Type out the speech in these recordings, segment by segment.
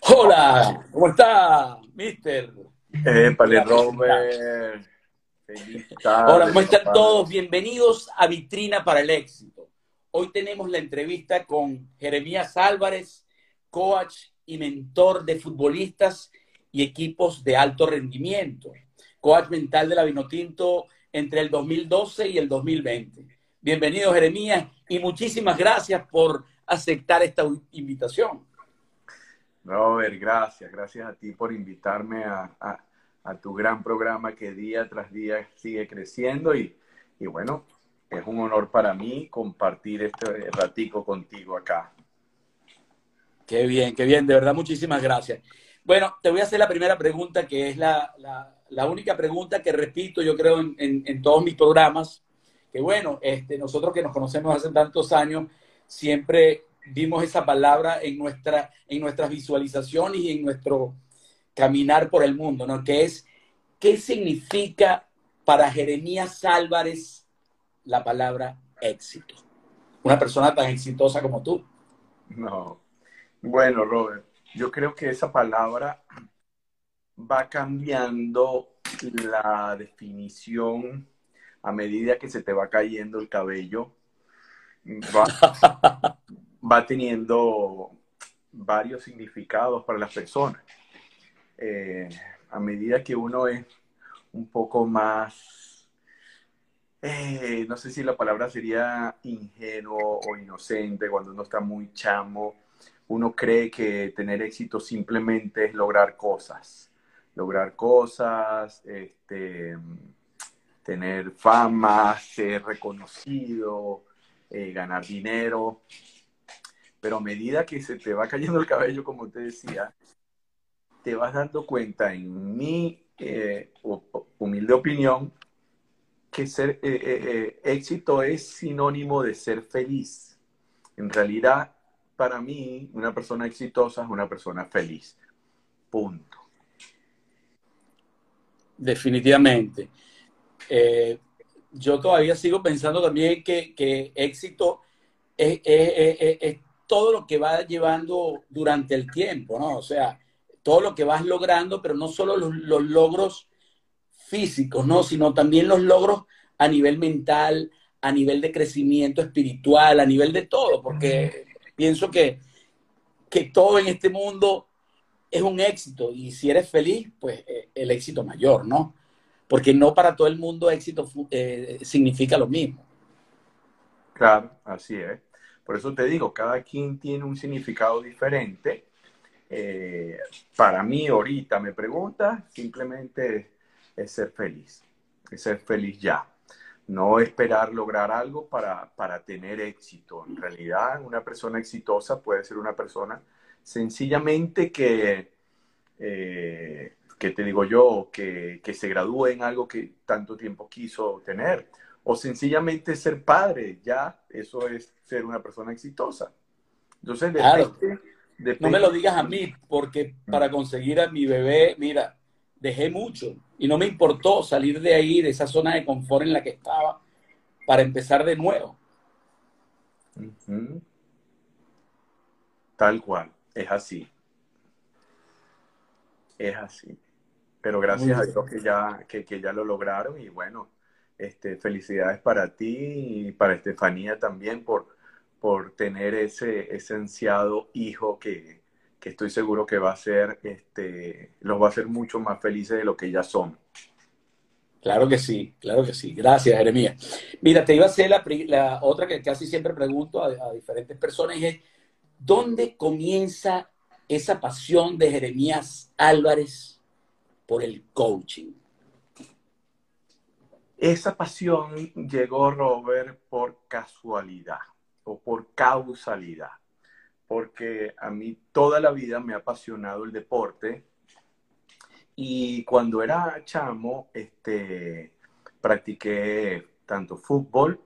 Hola, ¿cómo está, mister? Épale, Robert. Feliz tarde, Hola, ¿cómo están papá. todos? Bienvenidos a Vitrina para el Éxito. Hoy tenemos la entrevista con Jeremías Álvarez, coach y mentor de futbolistas y equipos de alto rendimiento. Coach mental de la Vinotinto entre el 2012 y el 2020. Bienvenido, Jeremías, y muchísimas gracias por aceptar esta invitación. Robert, gracias. Gracias a ti por invitarme a, tu gran programa que día tras día sigue creciendo y, bueno, es un honor para mí compartir este ratico contigo acá. Qué bien, qué bien, de verdad, muchísimas gracias. Bueno, te voy a hacer la primera pregunta, que es la, la- la única pregunta que repito, yo creo, en, en- en todos mis programas, que bueno, este, nosotros que nos conocemos hace tantos años, siempre vimos esa palabra en, nuestra, en nuestras visualizaciones y en nuestro caminar por el mundo, ¿no? Que es, ¿qué significa para Jeremías Álvarez la palabra éxito? Una persona tan exitosa como tú. No. Bueno, Robert, yo creo que esa palabra va cambiando la definición a medida que se te va cayendo el cabello. Va, va teniendo varios significados para las personas. Eh, a medida que uno es un poco más, eh, no sé si la palabra sería ingenuo o inocente, cuando uno está muy chamo, uno cree que tener éxito simplemente es lograr cosas, lograr cosas, este, tener fama, ser reconocido, eh, ganar dinero. Pero a medida que se te va cayendo el cabello, como te decía, te vas dando cuenta, en mi eh, hu- humilde opinión, que ser eh, eh, éxito es sinónimo de ser feliz. En realidad, para mí, una persona exitosa es una persona feliz. Punto. Definitivamente. Yo todavía sigo pensando también que, éxito es todo lo que vas llevando durante el tiempo, ¿no? O sea, todo lo que vas logrando, pero no solo los, los logros físicos, ¿no? Sino también los logros a nivel mental, a nivel de crecimiento espiritual, a nivel de todo, porque pienso que, que todo en este mundo es un éxito y si eres feliz, pues eh, el éxito mayor, ¿no? Porque no para todo el mundo éxito eh, significa lo mismo. Claro, así es. Por eso te digo, cada quien tiene un significado diferente. Eh, para mí, ahorita me preguntas, simplemente es ser feliz, es ser feliz ya. No esperar lograr algo para, para tener éxito. En realidad, una persona exitosa puede ser una persona sencillamente que, eh, que te digo yo, que, que se gradúe en algo que tanto tiempo quiso tener. O sencillamente ser padre, ya, eso es ser una persona exitosa. Entonces, Claro. depende, depende- No me lo digas a mí, porque para conseguir a mi bebé, mira, dejé mucho y no me importó salir de ahí, de esa zona de confort en la que estaba, para empezar de nuevo. Tal cual, es así. Es así. Pero gracias a. Dios que ya, que, que ya lo lograron y bueno, este, felicidades para ti y para Estefanía también por, por tener ese, ese hijo que, que estoy seguro que va a ser, este, los va a hacer mucho más felices de lo que ya son. Claro que sí, claro que sí. Gracias, Jeremías. Mira, te iba a hacer la otra que casi siempre pregunto a, a diferentes personas y es, ¿dónde comienza esa pasión de Jeremías Álvarez por el coaching? Esa pasión llegó, Robert, por casualidad o por causalidad, porque a mí toda la vida me ha apasionado el deporte y cuando era chamo, este, practiqué tanto fútbol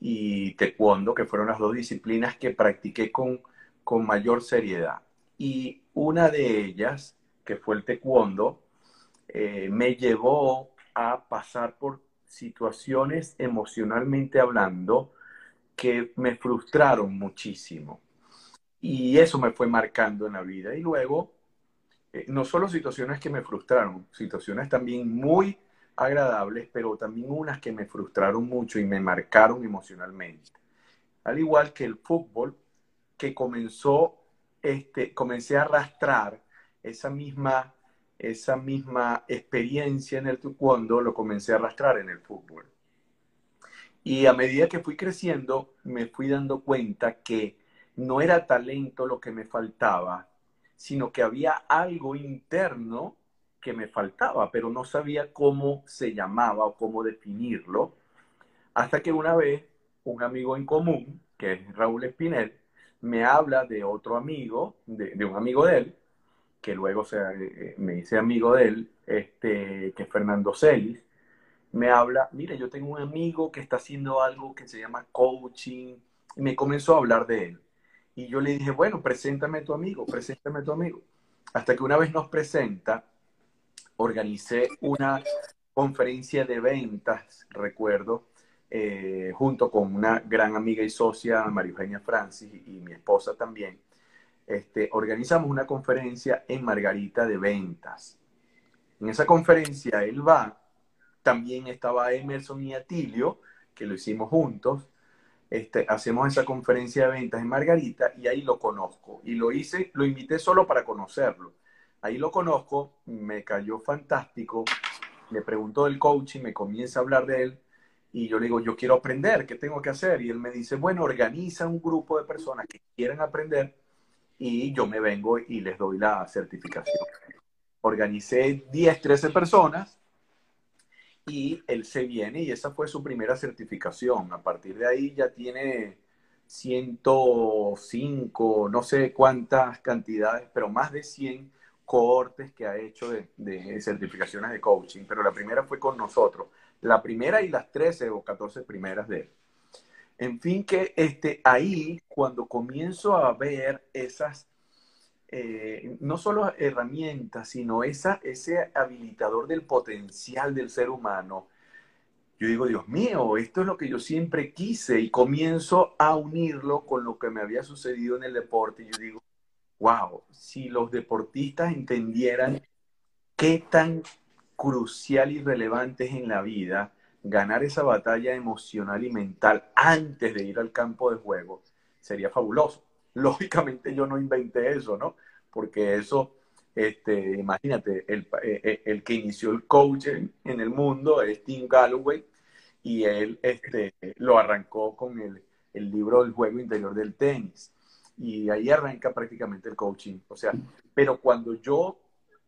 y taekwondo, que fueron las dos disciplinas que practiqué con, con mayor seriedad. Y una de ellas, que fue el taekwondo, eh, me llevó a pasar por situaciones emocionalmente hablando que me frustraron muchísimo. Y eso me fue marcando en la vida. Y luego, eh, no solo situaciones que me frustraron, situaciones también muy agradables, pero también unas que me frustraron mucho y me marcaron emocionalmente. Al igual que el fútbol, que comenzó, este, comencé a arrastrar esa misma, esa misma experiencia en el taekwondo, lo comencé a arrastrar en el fútbol. Y a medida que fui creciendo, me fui dando cuenta que no era talento lo que me faltaba, sino que había algo interno que me faltaba, pero no sabía cómo se llamaba o cómo definirlo, hasta que una vez un amigo en común, que es Raúl Espinel, me habla de otro amigo, de, un amigo de él, que luego se, eh, me dice amigo de él, este, que es Fernando Celis, me habla, mire, yo tengo un amigo que está haciendo algo que se llama coaching, y me comenzó a hablar de él. Y yo le dije, bueno, preséntame a tu amigo, preséntame a tu amigo. Hasta que una vez nos presenta, organicé una conferencia de ventas, recuerdo, eh, junto con una gran amiga y socia, María Eugenia Francis, y, mi esposa también. Este, organizamos una conferencia en Margarita de ventas. En esa conferencia él va, también estaba Emerson y Atilio, que lo hicimos juntos, este, hacemos esa conferencia de ventas en Margarita y ahí lo conozco. Y lo hice, lo invité solo para conocerlo. Ahí lo conozco, me cayó fantástico, le preguntó del coaching, me comienza a hablar de él y yo le digo, yo quiero aprender, ¿qué tengo que hacer? Y él me dice, bueno, organiza un grupo de personas que quieren aprender y yo me vengo y les doy la certificación. Organicé 10, 13 personas y él se viene y esa fue su primera certificación. A partir de ahí ya tiene 105, no sé cuántas cantidades, pero más de 100 cohortes que ha hecho de, certificaciones de coaching. Pero la primera fue con nosotros. La primera y las 13 o 14 primeras de él. En fin, que este, ahí, cuando comienzo a ver esas eh, no solo herramientas, sino esa, ese habilitador del potencial del ser humano, yo digo, Dios mío, esto es lo que yo siempre quise y comienzo a unirlo con lo que me había sucedido en el deporte. Y yo digo, wow, si los deportistas entendieran qué tan crucial y relevante es en la vida ganar esa batalla emocional y mental antes de ir al campo de juego, sería fabuloso. Lógicamente yo no inventé eso, ¿no? Porque eso, este, imagínate, el, eh, eh, el, que inició el coaching en el mundo es Tim Galloway y él este, lo arrancó con el, el libro del juego interior del tenis. Y ahí arranca prácticamente el coaching. O sea, pero cuando yo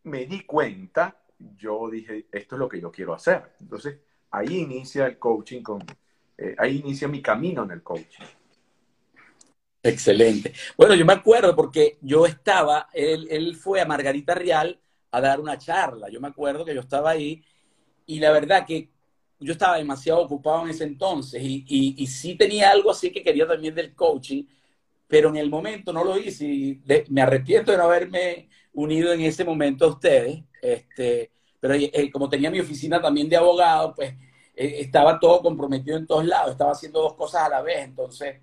me di cuenta, yo dije, esto es lo que yo quiero hacer. Entonces, ahí inicia el coaching, con, eh, ahí inicia mi camino en el coaching. Excelente. Bueno, yo me acuerdo porque yo estaba, él, fue a Margarita Real a dar una charla. Yo me acuerdo que yo estaba ahí y la verdad que yo estaba demasiado ocupado en ese entonces y, sí tenía algo así que quería también del coaching, pero en el momento no lo hice y me arrepiento de no haberme unido en ese momento a ustedes. Este, pero eh, como tenía mi oficina también de abogado, pues eh, estaba todo comprometido en todos lados, estaba haciendo dos cosas a la vez, entonces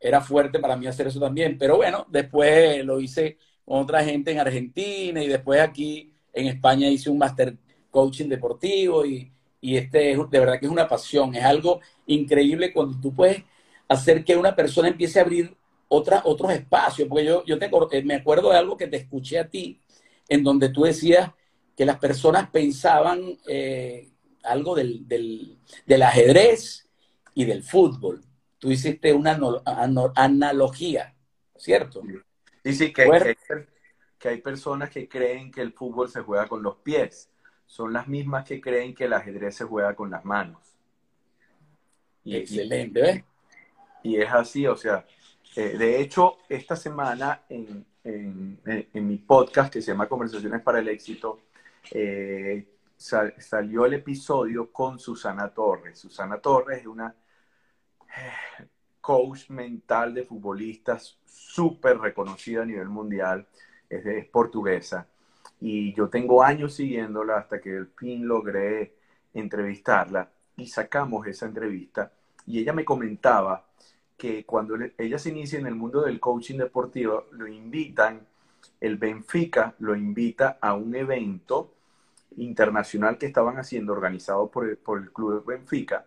era fuerte para mí hacer eso también. Pero bueno, después lo hice con otra gente en Argentina y después aquí en España hice un master coaching deportivo y, y este es, de verdad que es una pasión, es algo increíble cuando tú puedes hacer que una persona empiece a abrir otra, otros espacios, porque yo, yo te, eh, me acuerdo de algo que te escuché a ti, en donde tú decías que las personas pensaban eh, algo del, del, del ajedrez y del fútbol tú hiciste una analogía, ¿cierto? Sí, sí, que, hay, que hay personas que creen que el fútbol se juega con los pies. Son las mismas que creen que el ajedrez se juega con las manos. Y, Excelente. Y, es así, o sea, eh, de hecho, esta semana en, mi podcast que se llama Conversaciones para el Éxito, eh, salió el episodio con Susana Torres. Susana Torres es una coach mental de futbolistas súper reconocida a nivel mundial, es, portuguesa. Y yo tengo años siguiéndola hasta que al fin logré entrevistarla y sacamos esa entrevista. Y ella me comentaba que cuando ella se inicia en el mundo del coaching deportivo, lo invitan, el Benfica lo invita a un evento internacional que estaban haciendo, organizado por el, por el Club Benfica,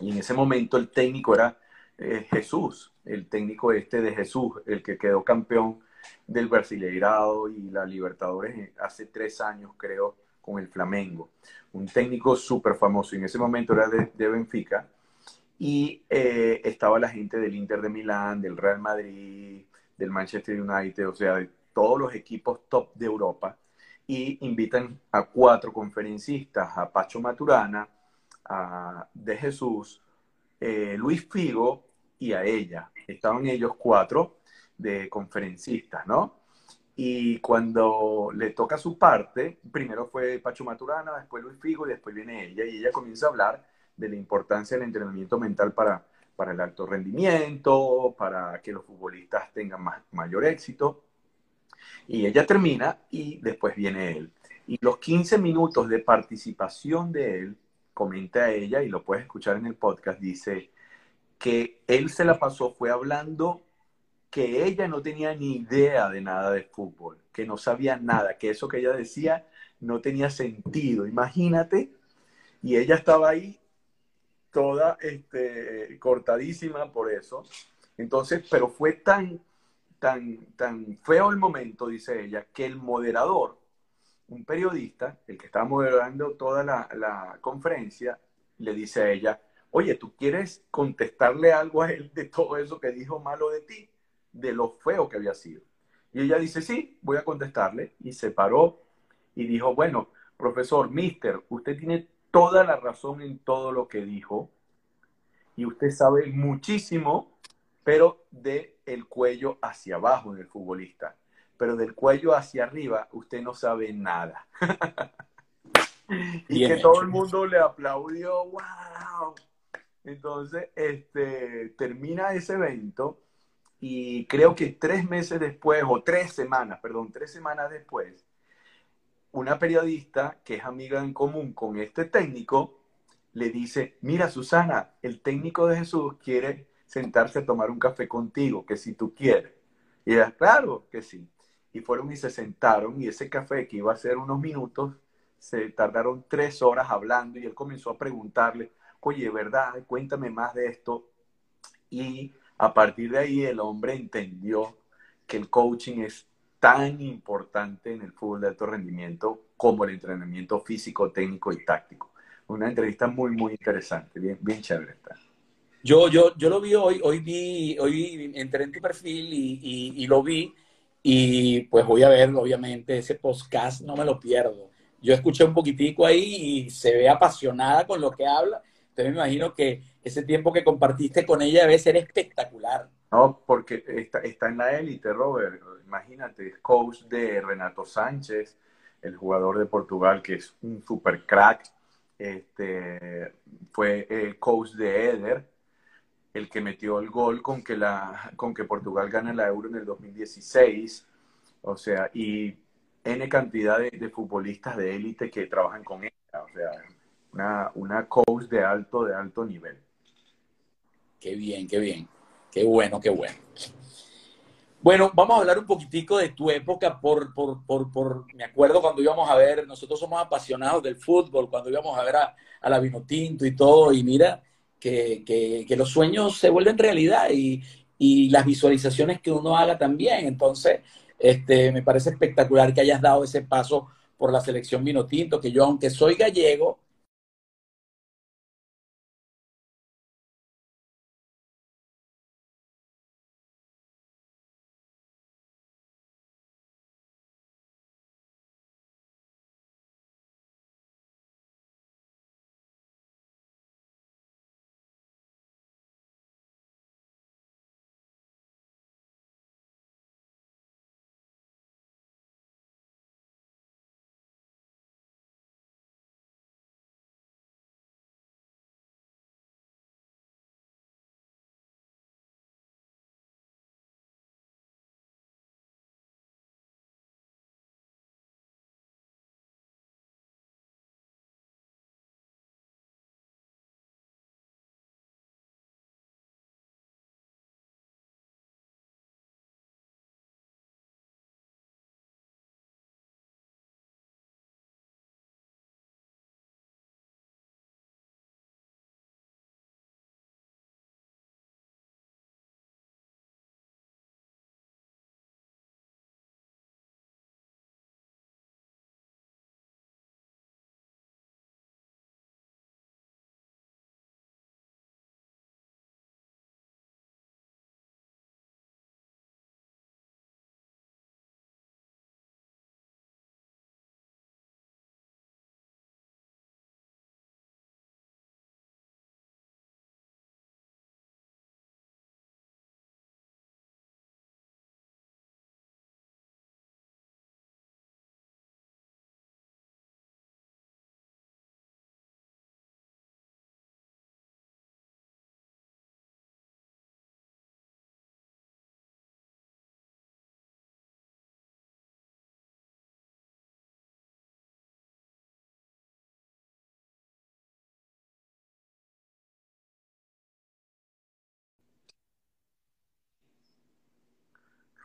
y en ese momento el técnico era eh, Jesús, el técnico este de Jesús, el que quedó campeón del Brasileirado y la Libertadores hace tres años, creo, con el Flamengo. Un técnico súper famoso, en ese momento era de, Benfica, y eh, estaba la gente del Inter de Milán, del Real Madrid, del Manchester United, o sea, de todos los equipos top de Europa, y invitan a cuatro conferencistas, a Pacho Maturana, a De Jesús, eh, Luis Figo y a ella. Estaban ellos cuatro de conferencistas, ¿no? Y cuando le toca su parte, primero fue Pacho Maturana, después Luis Figo y después viene ella. Y ella comienza a hablar de la importancia del entrenamiento mental para, para el alto rendimiento, para que los futbolistas tengan más, mayor éxito. Y ella termina y después viene él. Y los 15 minutos de participación de él, comenta ella, y lo puedes escuchar en el podcast, dice que él se la pasó, fue hablando que ella no tenía ni idea de nada de fútbol, que no sabía nada, que eso que ella decía no tenía sentido. Imagínate, y ella estaba ahí toda este, cortadísima por eso. Entonces, pero fue tan, tan, tan feo el momento, dice ella, que el moderador, un periodista, el que estaba moderando toda la, la conferencia, le dice a ella, oye, ¿tú quieres contestarle algo a él de todo eso que dijo malo de ti? de lo feo que había sido. Y ella dice, sí, voy a contestarle. Y se paró y dijo, bueno, profesor, mister, usted tiene toda la razón en todo lo que dijo. Y usted sabe muchísimo, pero de el cuello hacia abajo en el futbolista. Pero del cuello hacia arriba, usted no sabe nada. y que todo el mundo le aplaudió, wow. Entonces, este, termina ese evento y creo que tres meses después, o tres semanas, perdón, tres semanas después, una periodista que es amiga en común con este técnico le dice, mira Susana, el técnico de Jesús quiere sentarse a tomar un café contigo, que si tú quieres. Y ella, claro que sí. Y fueron y se sentaron y ese café que iba a ser unos minutos, se tardaron tres horas hablando y él comenzó a preguntarle, oye, ¿verdad? Cuéntame más de esto. Y a partir de ahí el hombre entendió que el coaching es tan importante en el fútbol de alto rendimiento como el entrenamiento físico, técnico y táctico. Una entrevista muy, muy interesante, bien, bien chévere está. Yo, yo, yo lo vi hoy, hoy vi, hoy entré en tu perfil y, y, lo vi y pues voy a ver, obviamente, ese podcast, no me lo pierdo. Yo escuché un poquitico ahí y se ve apasionada con lo que habla. Entonces me imagino que ese tiempo que compartiste con ella debe ser espectacular. No, porque está, está en la élite, Robert. Imagínate, es coach de Renato Sánchez, el jugador de Portugal que es un super crack. Este, fue el coach de Eder, el que metió el gol con que, la, con que Portugal gana la Euro en el 2016. O sea, y N cantidad de, futbolistas de élite que trabajan con ella. O sea, una, una coach de alto, de alto nivel. Qué bien, qué bien. Qué bueno, qué bueno. Bueno, vamos a hablar un poquitico de tu época por, por, por, por, me acuerdo cuando íbamos a ver, nosotros somos apasionados del fútbol, cuando íbamos a ver a, a la Vinotinto y todo, y mira que, que, que, los sueños se vuelven realidad y, y las visualizaciones que uno haga también. Entonces, este, me parece espectacular que hayas dado ese paso por la selección Vinotinto, que yo, aunque soy gallego,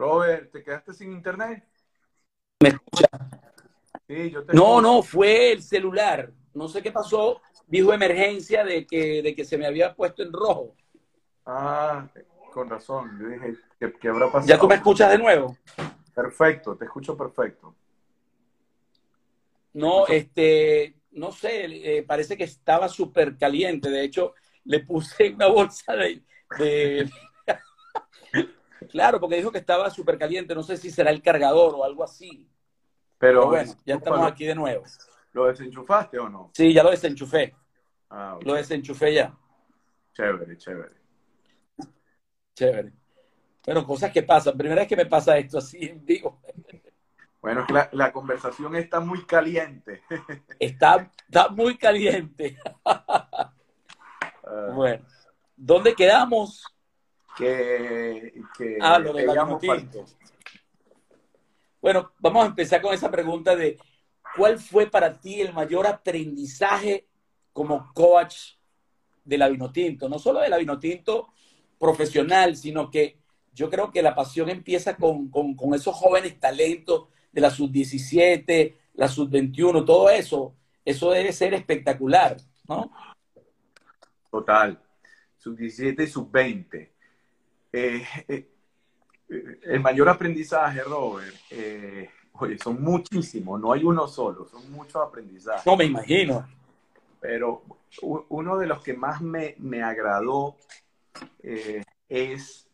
Robert, ¿te quedaste sin internet? ¿Me escucha? Sí, yo te No, escucho. no, fue el celular. No sé qué pasó. Dijo emergencia de que, de que se me había puesto en rojo. Ah, con razón. Yo dije, ¿qué, qué habrá pasado? ¿Ya tú me escuchas de nuevo? Perfecto, te escucho perfecto. No, este, no sé, eh, parece que estaba súper caliente. De hecho, le puse una bolsa de, de- Claro, porque dijo que estaba súper caliente. No sé si será el cargador o algo así. Pero, Pero bueno, ya estamos ¿lo- aquí de nuevo. ¿Lo desenchufaste o no? Sí, ya lo desenchufé. Ah. Lo desenchufé ya. Chévere, chévere. Chévere. Bueno, cosas que pasan. Primera vez que me pasa esto así en vivo. Bueno, la, la conversación está muy caliente. Está, está muy caliente. Ah, Bueno, ¿dónde quedamos? Que, que Ah, lo tinto. Bueno, vamos a empezar con esa pregunta de ¿cuál fue para ti el mayor aprendizaje como coach de la Vinotinto? No solo de la Vinotinto profesional, sino que yo creo que la pasión empieza con, con, con esos jóvenes talentos de la sub-17, la sub-21, todo eso. Eso debe ser espectacular, ¿no? Total. Sub 17 y sub 20. Eh, eh, eh, el mayor aprendizaje, Robert, eh, oye, son muchísimos, no hay uno solo, son muchos aprendizajes. No me imagino. Pero uno de los que más me, me agradó es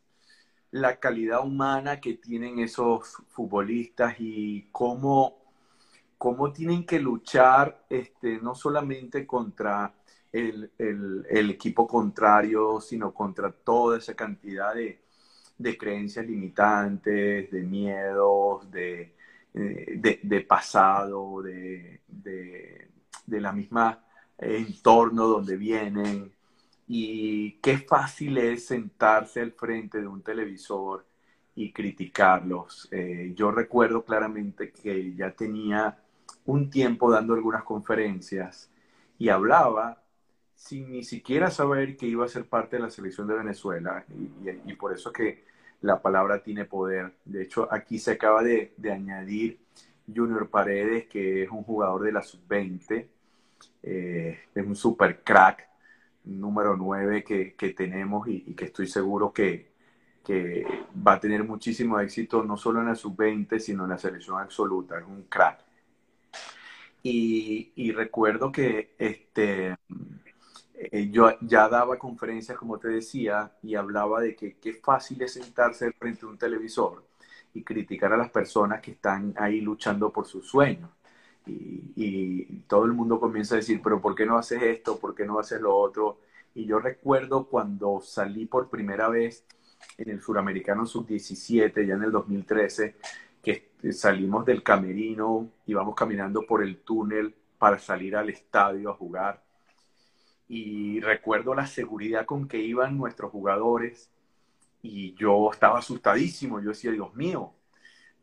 la calidad humana que tienen esos futbolistas y cómo, cómo tienen que luchar este, no solamente contra el, el- equipo contrario, sino contra toda esa cantidad de, de creencias limitantes, de miedos, de, eh, de pasado, de, de, de la misma entorno donde vienen. Y qué fácil es sentarse al frente de un televisor y criticarlos. Eh, yo recuerdo claramente que ya tenía un tiempo dando algunas conferencias y hablaba sin ni siquiera saber que iba a ser parte de la selección de Venezuela y, por eso que la palabra tiene poder. De hecho, aquí se acaba de, de añadir Junior Paredes, que es un jugador de la sub-20, eh, es un super crack, número 9 que, que tenemos y, que estoy seguro que, que va a tener muchísimo éxito, no solo en la sub-20, sino en la selección absoluta, es un crack. Y recuerdo que este, eh, yo ya daba conferencias, como te decía, y hablaba de que qué fácil es sentarse frente a un televisor y criticar a las personas que están ahí luchando por sus sueños. Y, y todo el mundo comienza a decir, pero ¿por qué no haces esto? ¿Por qué no haces lo otro? Y yo recuerdo cuando salí por primera vez en el Suramericano Sub-17, ya en el 2013, que salimos del camerino, íbamos caminando por el túnel para salir al estadio a jugar. Y recuerdo la seguridad con que iban nuestros jugadores y yo estaba asustadísimo. Yo decía, Dios mío,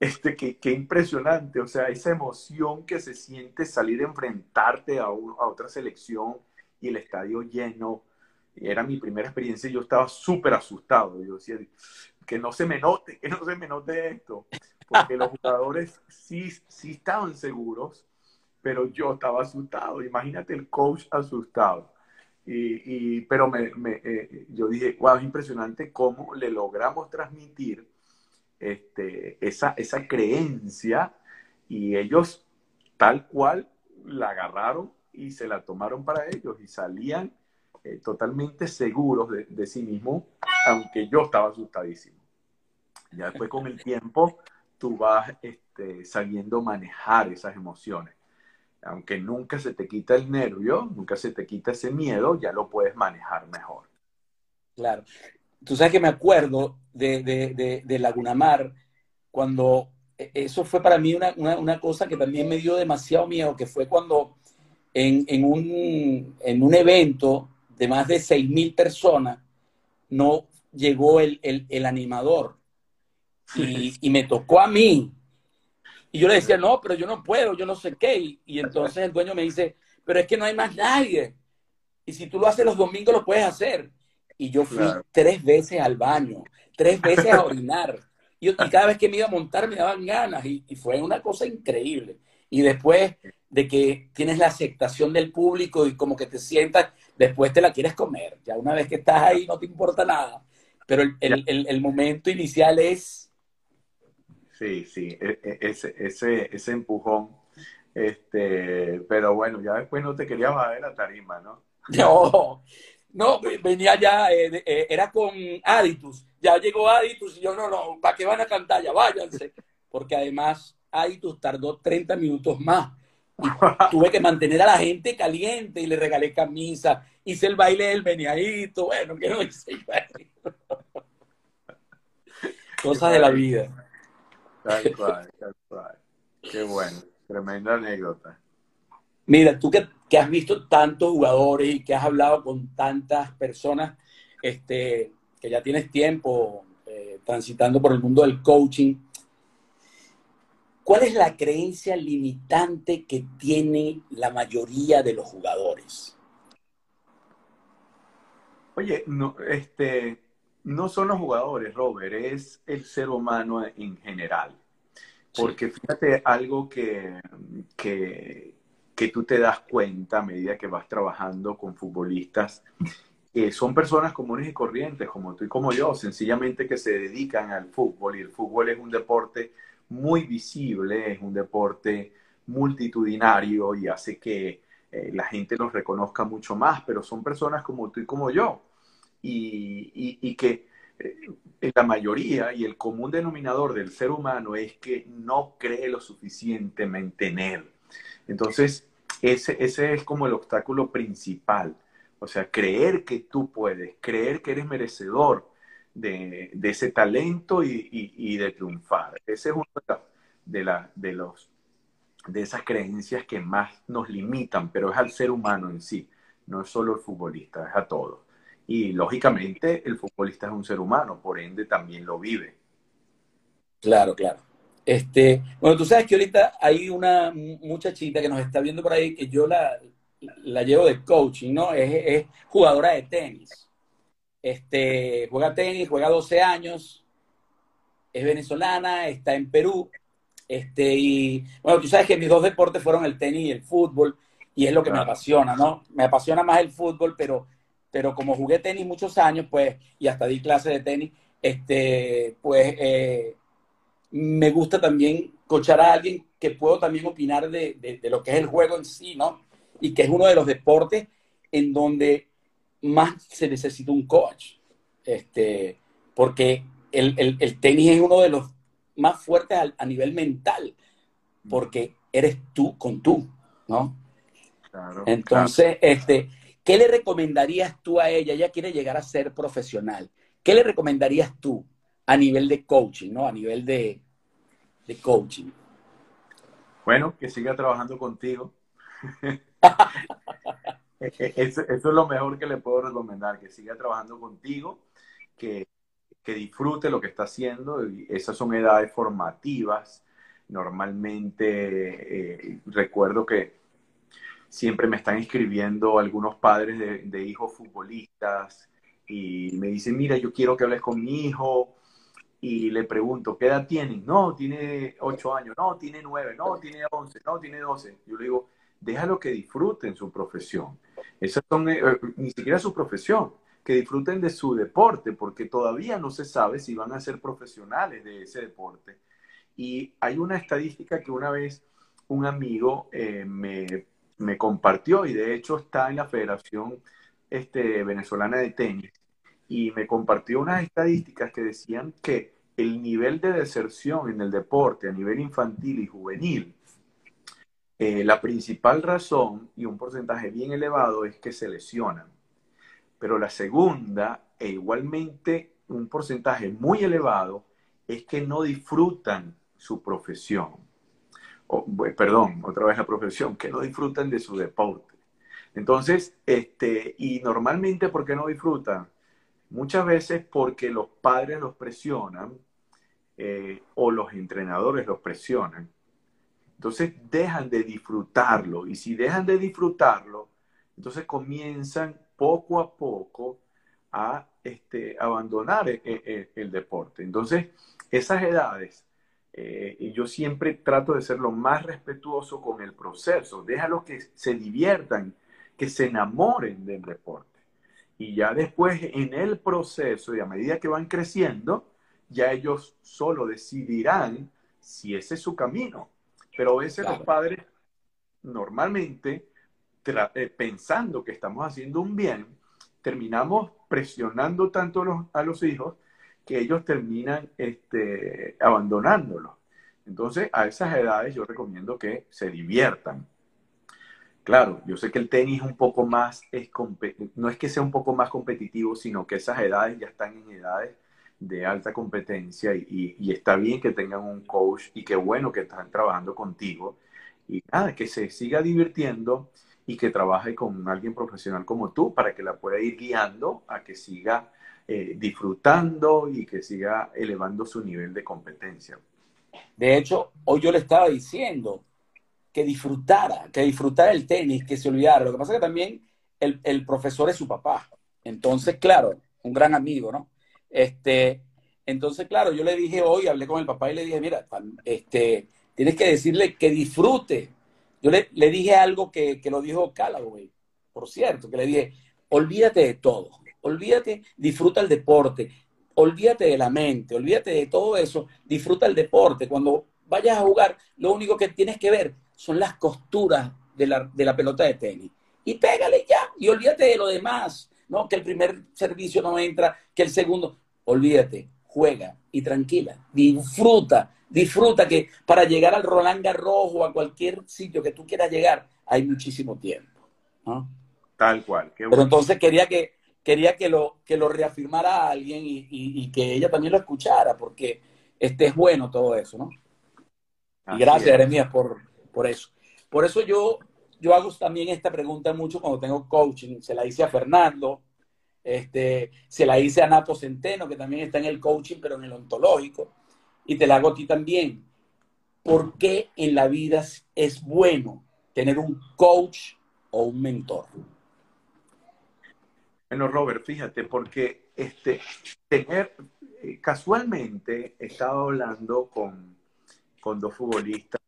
este, qué, qué impresionante. O sea, esa emoción que se siente salir a enfrentarte a, un- a otra selección y el estadio lleno. Era mi primera experiencia y yo estaba súper asustado. Yo decía, que no se me note, que no se me note esto. Porque los jugadores sí, sí estaban seguros, pero yo estaba asustado. Imagínate el coach asustado. Y, pero me, eh, yo dije, wow, es impresionante cómo le logramos transmitir este, esa, esa creencia y ellos tal cual la agarraron y se la tomaron para ellos y salían eh, totalmente seguros de, de sí mismos, aunque yo estaba asustadísimo. Ya después con el tiempo tú vas este, sabiendo manejar esas emociones. Aunque nunca se te quita el nervio, nunca se te quita ese miedo, ya lo puedes manejar mejor. Claro. Tú sabes que me acuerdo de, de, de, de Laguna Mar, cuando e, eso fue para mí una, una, una, cosa que también me dio demasiado miedo, que fue cuando en, en, un, en un evento de más de 6.000 personas no llegó el, el, el animador y, y, me tocó a mí. Y yo le decía, no, pero yo no puedo, yo no sé qué. Y, y entonces el dueño me dice, pero es que no hay más nadie. Y si tú lo haces los domingos, lo puedes hacer. Y yo fui claro. tres veces al baño, tres veces a orinar. Y, cada vez que me iba a montar me daban ganas y, fue una cosa increíble. Y después de que tienes la aceptación del público y como que te sientas, después te la quieres comer. Ya una vez que estás ahí no te importa nada. Pero el, el, el, momento inicial es... Sí, sí, e, e, ese, ese, ese empujón. Este, pero bueno, ya después no te quería bajar de la tarima, ¿no? No, no, venía ya, eh, eh, era con Aditus. Ya llegó Aditus y yo, no, no, ¿para qué van a cantar? Ya váyanse. Porque además Aditus tardó 30 minutos más. Y tuve que mantener a la gente caliente y le regalé camisa. Hice el baile del veniadito. Bueno, que no hice Cosas de la vida. Tal cual, tal cual. Qué bueno. Tremenda anécdota. Mira, tú que, has visto tantos jugadores y que has hablado con tantas personas, este, que ya tienes tiempo eh, transitando por el mundo del coaching, ¿cuál es la creencia limitante que tiene la mayoría de los jugadores? Oye, no, este, no son los jugadores, Robert, es el ser humano en general. Porque fíjate algo que, que, que, tú te das cuenta a medida que vas trabajando con futbolistas, que son personas comunes y corrientes, como tú y como yo, sencillamente que se dedican al fútbol. Y el fútbol es un deporte muy visible, es un deporte multitudinario y hace que eh, la gente los reconozca mucho más, pero son personas como tú y como yo. Y, y, y que eh, la mayoría y el común denominador del ser humano es que no cree lo suficientemente en él. Entonces, ese, ese es como el obstáculo principal. O sea, creer que tú puedes, creer que eres merecedor de, ese talento y, de triunfar. Ese es uno de, la, de, los, de esas creencias que más nos limitan, pero es al ser humano en sí, no es solo el futbolista, es a todos. Y lógicamente el futbolista es un ser humano, por ende también lo vive. Claro, claro. Este, bueno, tú sabes que ahorita hay una muchachita que nos está viendo por ahí que yo la, la llevo de coaching, ¿no? Es, jugadora de tenis. Este, juega tenis, juega 12 años, es venezolana, está en Perú. Este, y bueno, tú sabes que mis dos deportes fueron el tenis y el fútbol, y es lo que me apasiona, ¿no? Me apasiona más el fútbol, pero pero como jugué tenis muchos años, pues, y hasta di clases de tenis, este, pues, eh, me gusta también coachar a alguien que puedo también opinar de, lo que es el juego en sí, ¿no? Y que es uno de los deportes en donde más se necesita un coach. Este, porque el, tenis es uno de los más fuertes a, nivel mental, porque eres tú con tú, ¿no? Claro, Entonces, este, ¿Qué le recomendarías tú a ella? Ella quiere llegar a ser profesional. ¿Qué le recomendarías tú a nivel de coaching, ¿no? A nivel de, coaching. Bueno, que siga trabajando contigo. eso, es lo mejor que le puedo recomendar, que siga trabajando contigo, que, disfrute lo que está haciendo. Y esas son edades formativas. Normalmente eh, recuerdo que siempre me están escribiendo algunos padres de, hijos futbolistas y me dicen, mira, yo quiero que hables con mi hijo y le pregunto, ¿qué edad tiene? No, tiene ocho años, no, tiene nueve, no, tiene once, no, tiene doce. Yo le digo, déjalo que disfruten su profesión. Esa son, eh, ni siquiera su profesión, que disfruten de su deporte, porque todavía no se sabe si van a ser profesionales de ese deporte. Y hay una estadística que una vez un amigo eh, me me compartió y de hecho está en la Federación este, Venezolana de Tenis y me compartió unas estadísticas que decían que el nivel de deserción en el deporte a nivel infantil y juvenil, eh, la principal razón y un porcentaje bien elevado es que se lesionan. Pero la segunda, e igualmente un porcentaje muy elevado, es que no disfrutan su profesión perdón, otra vez la profesión, que no disfrutan de su deporte. Entonces, este, y normalmente, ¿por qué no disfrutan? Muchas veces porque los padres los presionan eh, o los entrenadores los presionan. Entonces dejan de disfrutarlo. Y si dejan de disfrutarlo, entonces comienzan poco a poco a este, abandonar el, e, e, el, deporte. Entonces, esas edades, eh, y yo siempre trato de ser lo más respetuoso con el proceso, déjalos que se diviertan, que se enamoren del deporte. Y ya después en el proceso y a medida que van creciendo, ya ellos solo decidirán si ese es su camino. Pero a veces los padres normalmente, eh, pensando que estamos haciendo un bien, terminamos presionando tanto a los hijos que ellos terminan este, abandonándolos. Entonces, a esas edades yo recomiendo que se diviertan. Claro, yo sé que el tenis un poco más, es no es que sea un poco más competitivo, sino que esas edades ya están en edades de alta competencia y, y, está bien que tengan un coach y qué bueno que están trabajando contigo. Y nada, que se siga divirtiendo y que trabaje con alguien profesional como tú para que la pueda ir guiando a que siga eh, disfrutando y que siga elevando su nivel de competencia. De hecho, hoy yo le estaba diciendo que disfrutara, que disfrutara el tenis, que se olvidara. Lo que pasa es que también el, el profesor es su papá. Entonces, claro, un gran amigo, ¿no? Este, entonces, claro, yo le dije hoy, hablé con el papá y le dije, mira, este, tienes que decirle que disfrute. Yo le, le dije algo que, que, lo dijo Callaway, por cierto, que le dije, olvídate de todo, olvídate, disfruta el deporte, olvídate de la mente, olvídate de todo eso, disfruta el deporte. Cuando vayas a jugar, lo único que tienes que ver son las costuras de la, de la pelota de tenis. Y pégale ya, y olvídate de lo demás, ¿no? Que el primer servicio no entra, que el segundo olvídate, juega y tranquila, disfruta, disfruta que para llegar al Roland Garros o a cualquier sitio que tú quieras llegar hay muchísimo tiempo. Tal cual. Pero entonces quería que, quería que lo, que lo reafirmara alguien y, que ella también lo escuchara, porque este es bueno todo eso, ¿no? y gracias, Jeremías, por, por eso. Por eso yo, yo hago también esta pregunta mucho cuando tengo coaching. Se la hice a Fernando, este, se la hice a Nato Centeno, que también está en el coaching, pero en el ontológico. Y te la hago a ti también. ¿Por qué en la vida es bueno tener un coach o un mentor? Bueno, Robert, fíjate, porque este, tener, eh, casualmente he estado hablando con, con dos futbolistas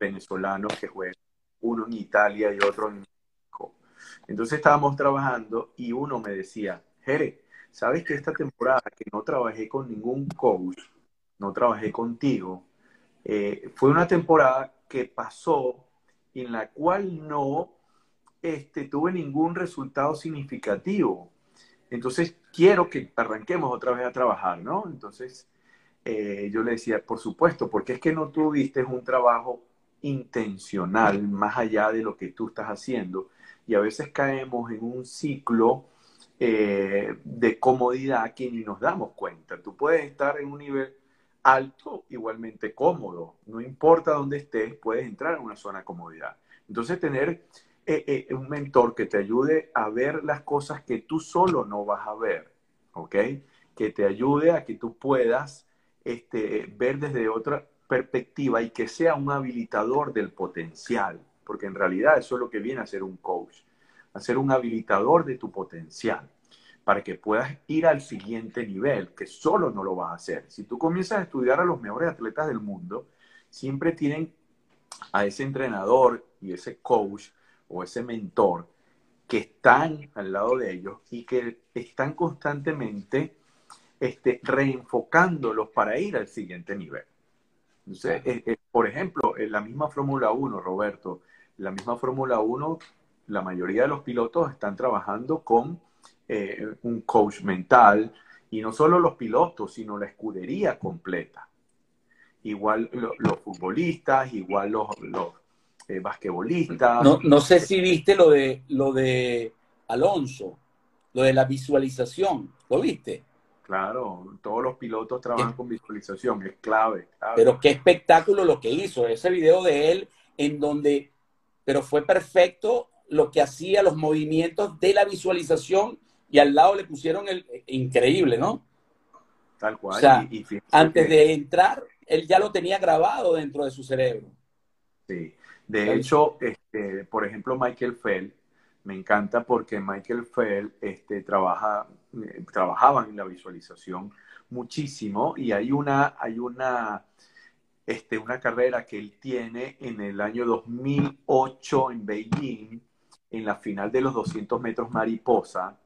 venezolanos que juegan, uno en Italia y otro en entonces estábamos trabajando y uno me decía, Jere, ¿sabes que esta temporada que no trabajé con ningún coach, no trabajé contigo, eh, fue una temporada que pasó en la cual no este, tuve ningún resultado significativo. Entonces quiero que arranquemos otra vez a trabajar, ¿no? Entonces eh, yo le decía, por supuesto, porque es que no tuviste un trabajo intencional más allá de lo que tú estás haciendo y a veces caemos en un ciclo eh, de comodidad que ni nos damos cuenta. Tú puedes estar en un nivel alto, igualmente cómodo, no importa dónde estés, puedes entrar en una zona de comodidad. Entonces, tener eh, eh, un mentor que te ayude a ver las cosas que tú solo no vas a ver, ¿ok? Que te ayude a que tú puedas este, ver desde otra perspectiva y que sea un habilitador del potencial porque en realidad eso es lo que viene a ser un coach, a ser un habilitador de tu potencial, para que puedas ir al siguiente nivel, que solo no lo vas a hacer. Si tú comienzas a estudiar a los mejores atletas del mundo, siempre tienen a ese entrenador y ese coach o ese mentor que están al lado de ellos y que están constantemente este, reenfocándolos para ir al siguiente nivel. Entonces, eh, eh, por ejemplo, en la misma Fórmula 1, Roberto, la misma Fórmula 1, la mayoría de los pilotos están trabajando con eh, un coach mental y no solo los pilotos, sino la escudería completa. Igual los futbolistas, igual los, los eh, basquetbolistas. No, no, sé si viste lo de, lo de Alonso, lo de la visualización, ¿lo viste? Claro, todos los pilotos trabajan con visualización, es clave, clave. Pero qué espectáculo lo que hizo, ese video de él en donde pero fue perfecto lo que hacía los movimientos de la visualización y al lado le pusieron el increíble, ¿no? Tal cual. O sea, antes de entrar, él ya lo tenía grabado dentro de su cerebro. Sí. De hecho, este, por ejemplo, Michael Fell, me encanta porque Michael Fell este, trabaja, eh, trabajaba en la visualización muchísimo y hay una, hay una, este, una carrera que él tiene en el año 2008 en Beijing, en la final de los 200 metros mariposa,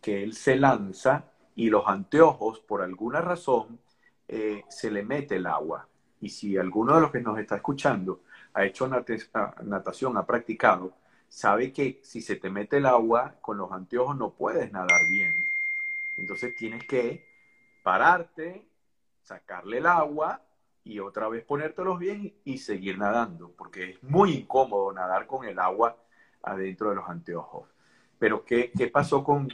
que él se lanza y los anteojos, por alguna razón, eh, se le mete el agua. Y si alguno de los que nos está escuchando ha hecho natación, ha practicado, sabe que si se te mete el agua con los anteojos no puedes nadar bien. Entonces tienes que pararte, sacarle el agua y otra vez ponértelos bien y seguir nadando, porque es muy incómodo nadar con el agua adentro de los anteojos. Pero ¿qué, pasó con,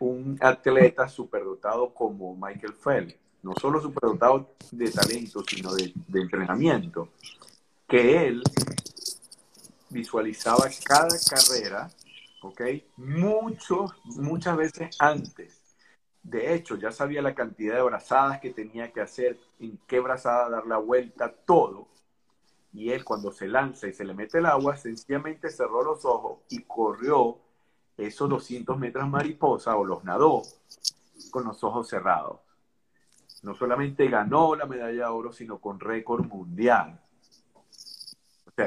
un atleta superdotado como Michael Phelps? No solo superdotado de talento, sino de entrenamiento. Que él visualizaba cada carrera, ¿ok? Muchos, muchas veces antes. De hecho, ya sabía la cantidad de brazadas que tenía que hacer, en qué brazada dar la vuelta, todo. Y él cuando se lanza y se le mete el agua, sencillamente cerró los ojos y corrió esos 200 metros mariposa o los nadó con los ojos cerrados. No solamente ganó la medalla de oro, sino con récord mundial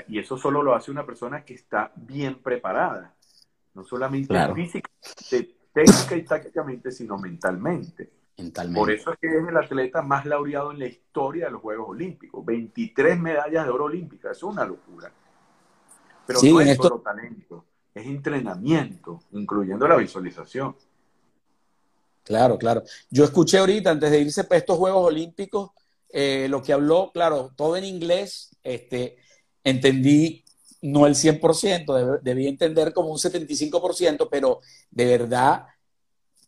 y eso solo lo hace una persona que está bien preparada, no solamente físicamente, técnica y tácticamente, sino mentalmente. Por eso es que es el atleta más laureado en la historia de los Juegos Olímpicos. 23 medallas de oro olímpicas, es una locura. Pero no es solo talento, es entrenamiento, incluyendo la visualización. Claro, claro. Yo escuché ahorita, antes de irse para estos Juegos Olímpicos, eh, lo que habló, claro, todo en inglés, este, entendí no el 100%, debí entender como un 75%, pero de verdad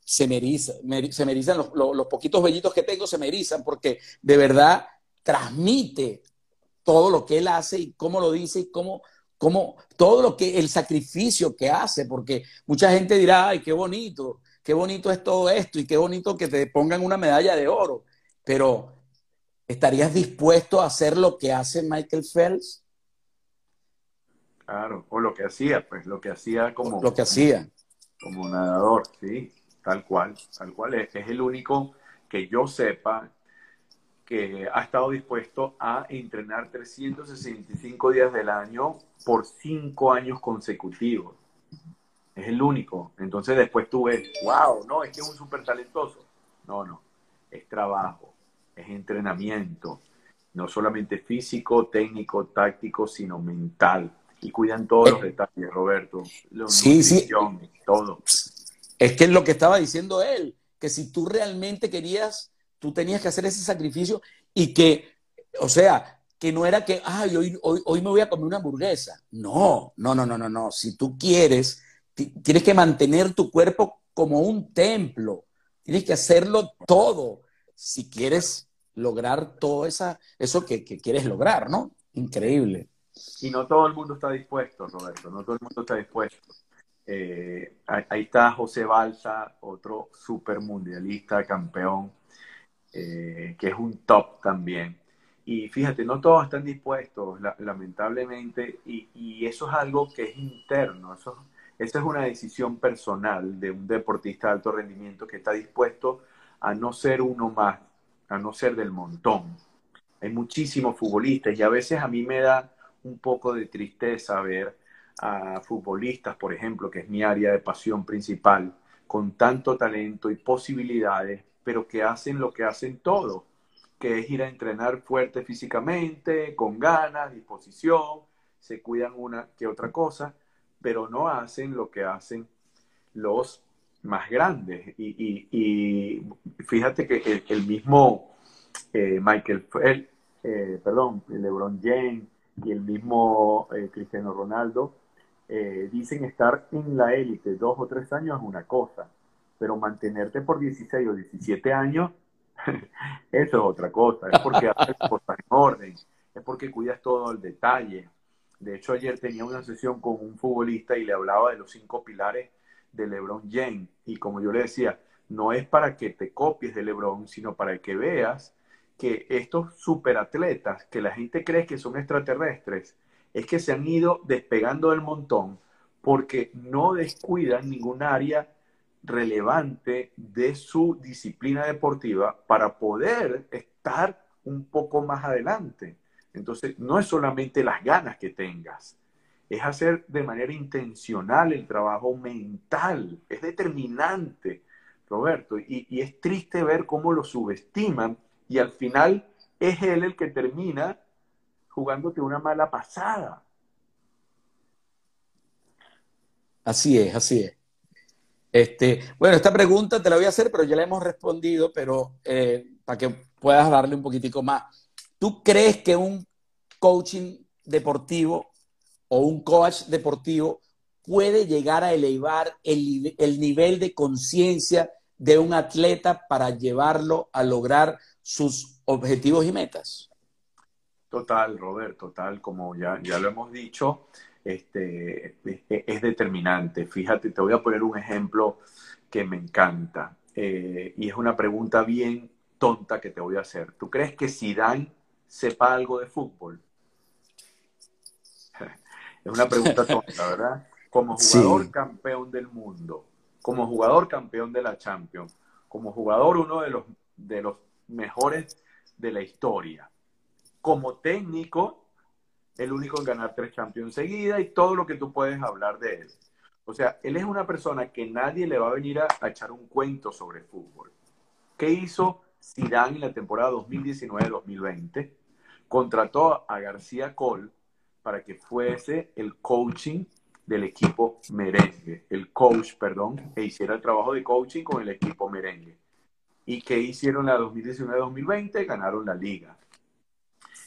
se me, eriza, se me los, poquitos vellitos que tengo, se me erizan porque de verdad transmite todo lo que él hace y cómo lo dice y cómo, cómo todo lo que, el sacrificio que hace, porque mucha gente dirá, ay, qué bonito, qué bonito es todo esto y qué bonito que te pongan una medalla de oro, pero ¿estarías dispuesto a hacer lo que hace Michael Phelps? Claro, o lo que hacía, pues lo que hacía como... Lo que hacía. Como nadador, sí, tal cual, tal cual. Es, es el único que yo sepa que ha estado dispuesto a entrenar 365 días del año por cinco años consecutivos. Es el único. Entonces después tú ves, wow, no, es que es un súper talentoso. No, no, es trabajo, es entrenamiento, no solamente físico, técnico, táctico, sino mental y cuidan todos los eh, detalles, Roberto. sí, sí. Todo. Es que es lo que estaba diciendo él, que si tú realmente querías, tú tenías que hacer ese sacrificio y que, o sea, que no era que, ay, hoy, hoy, hoy me voy a comer una hamburguesa. No, no, no, no, no, no. Si tú quieres, tienes que mantener tu cuerpo como un templo. Tienes que hacerlo todo si quieres lograr todo esa, eso que, que quieres lograr, ¿no? Increíble. Y no todo el mundo está dispuesto, Roberto, no todo el mundo está dispuesto. Eh, ahí está José Balsa, otro super mundialista, campeón, eh, que es un top también. Y fíjate, no todos están dispuestos, lamentablemente, y, eso es algo que es interno, eso, esa es una decisión personal de un deportista de alto rendimiento que está dispuesto a no ser uno más, a no ser del montón. Hay muchísimos futbolistas y a veces a mí me da un poco de tristeza ver a futbolistas, por ejemplo, que es mi área de pasión principal, con tanto talento y posibilidades, pero que hacen lo que hacen todos, que es ir a entrenar fuerte físicamente, con ganas, disposición, se cuidan una que otra cosa, pero no hacen lo que hacen los más grandes. Y, fíjate que el, mismo eh, Michael, eh, perdón, LeBron James, y el mismo eh, Cristiano Ronaldo, eh, dicen estar en la élite dos o tres años es una cosa, pero mantenerte por 16 o 17 años, eso es otra cosa, es porque haces cosas en orden, es porque cuidas todo el detalle. De hecho, ayer tenía una sesión con un futbolista y le hablaba de los cinco pilares de LeBron James. Y como yo le decía, no es para que te copies de LeBron, sino para que veas que estos superatletas, que la gente cree que son extraterrestres, es que se han ido despegando del montón porque no descuidan ningún área relevante de su disciplina deportiva para poder estar un poco más adelante. Entonces, no es solamente las ganas que tengas, es hacer de manera intencional el trabajo mental, es determinante, Roberto, y, es triste ver cómo lo subestiman y al final es él el que termina jugándote una mala pasada. Así es, así es. Este, bueno, esta pregunta te la voy a hacer, pero ya la hemos respondido, pero eh, para que puedas darle un poquitico más. ¿Tú crees que un coaching deportivo o un coach deportivo puede llegar a elevar el, el nivel de conciencia de un atleta para llevarlo a lograr sus objetivos y metas? Total, Robert, total, como ya, ya lo hemos dicho, este, es, determinante. Fíjate, te voy a poner un ejemplo que me encanta eh, y es una pregunta bien tonta que te voy a hacer. ¿Tú crees que Zidane sepa algo de fútbol? es una pregunta tonta, ¿verdad? Como jugador campeón del mundo, como jugador campeón de la Champions, como jugador uno de los, de los mejores de la historia, como técnico, el único en ganar tres Champions seguidas y todo lo que tú puedes hablar de él. O sea, él es una persona que nadie le va a venir a, echar un cuento sobre fútbol. ¿Qué hizo Zidane en la temporada 2019-2020? Contrató a García Cole para que fuese el coaching del equipo merengue, el coach, perdón, e hiciera el trabajo de coaching con el equipo merengue. ¿Y qué hicieron la 2019-2020? Ganaron la liga.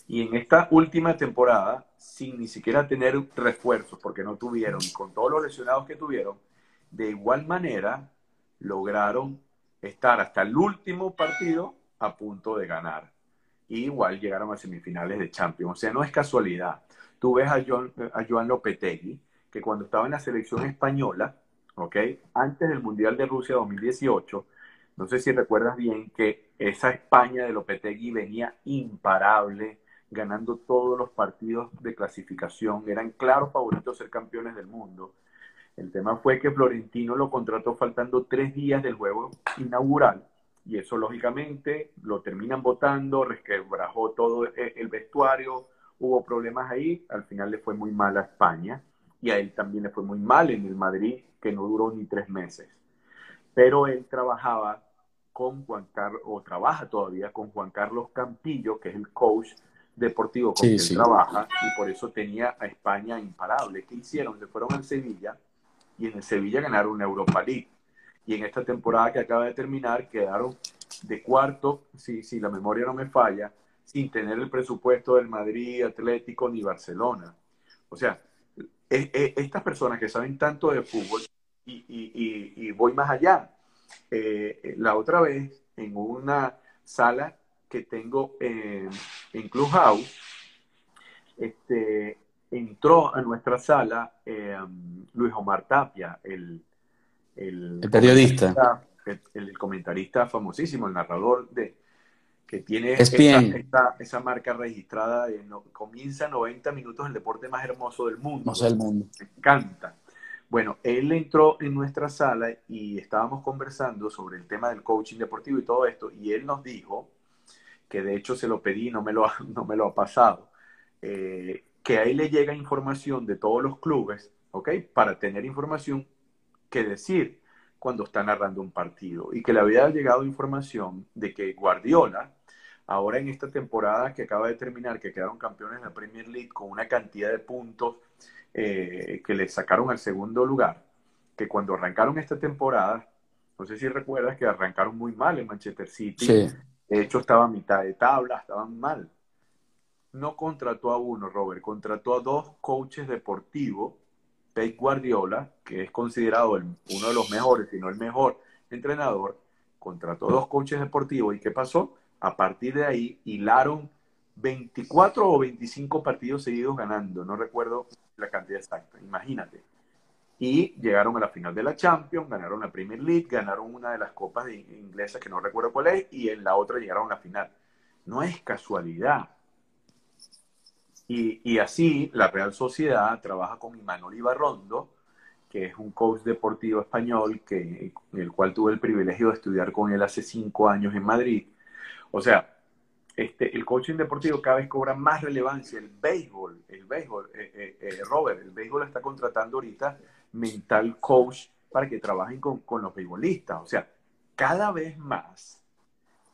Y en esta última temporada, sin ni siquiera tener refuerzos, porque no tuvieron, y con todos los lesionados que tuvieron, de igual manera lograron estar hasta el último partido a punto de ganar. Y igual llegaron a semifinales de Champions. O sea, no es casualidad. Tú ves a, John, a Joan Lopetegui, que cuando estaba en la selección española, ¿ok? Antes del Mundial de Rusia 2018, no sé si recuerdas bien que esa España de Lopetegui venía imparable, ganando todos los partidos de clasificación, eran claros favoritos ser campeones del mundo. El tema fue que Florentino lo contrató faltando tres días del juego inaugural y eso lógicamente lo terminan votando, resquebrajó todo el vestuario, hubo problemas ahí, al final le fue muy mal a España y a él también le fue muy mal en el Madrid, que no duró ni tres meses. Pero él trabajaba con Juan Carlos, o trabaja todavía con Juan Carlos Campillo, que es el coach deportivo con quien él trabaja, y por eso tenía a España imparable. ¿Qué hicieron? Se fueron al Sevilla y en el Sevilla ganaron una Europa League. Y en esta temporada que acaba de terminar quedaron de cuarto, si, si la memoria no me falla, sin tener el presupuesto del Madrid, Atlético ni Barcelona. O sea, estas personas que saben tanto de fútbol, y, voy más allá. Eh, la otra vez, en una sala que tengo en, en Clubhouse, este, entró a nuestra sala eh, Luis Omar Tapia, el, el, periodista, el, comentarista famosísimo, el narrador de, que tiene esa, esa, marca registrada, de no, comienza 90 minutos el deporte más hermoso del mundo. del mundo. Me encanta. Bueno, él entró en nuestra sala y estábamos conversando sobre el tema del coaching deportivo y todo esto, y él nos dijo, que de hecho se lo pedí, no me lo ha, no me lo ha pasado, eh, que ahí le llega información de todos los clubes, ¿ok? Para tener información que decir cuando está narrando un partido, y que le había llegado información de que Guardiola, ahora en esta temporada que acaba de terminar, que quedaron campeones en la Premier League con una cantidad de puntos eh, que le sacaron al segundo lugar, que cuando arrancaron esta temporada, no sé si recuerdas que arrancaron muy mal en Manchester City, de hecho estaba a mitad de tabla, estaban mal. No contrató a uno, Robert, contrató a dos coaches deportivos, Pep Guardiola, que es considerado uno de los mejores, si no el mejor entrenador, contrató dos coaches deportivos. ¿Y qué pasó? A partir de ahí hilaron 24 o 25 partidos seguidos ganando, no recuerdo la cantidad exacta, imagínate. Y llegaron a la final de la Champions, ganaron la Premier League, ganaron una de las copas inglesas que no recuerdo cuál es, y en la otra llegaron a la final. No es casualidad. Y, así la Real Sociedad trabaja con Imanol Ibarrondo, que es un coach deportivo español, que, el cual tuve el privilegio de estudiar con él hace cinco años en Madrid. O sea, este, el coaching deportivo cada vez cobra más relevancia. El béisbol, el béisbol, eh, eh, eh, Robert, el béisbol está contratando ahorita mental coach para que trabajen con, con los beisbolistas. O sea, cada vez más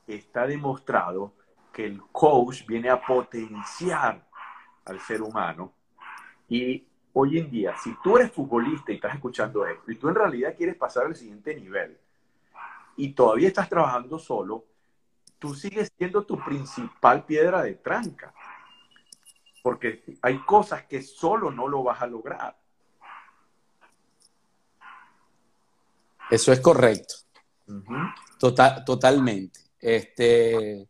está demostrado que el coach viene a potenciar al ser humano y hoy en día, si tú eres futbolista y estás escuchando esto, y tú en realidad quieres pasar al siguiente nivel, y todavía estás trabajando solo, tú sigues siendo tu principal piedra de tranca. Porque hay cosas que solo no lo vas a lograr. Eso es correcto. Total, totalmente. Este,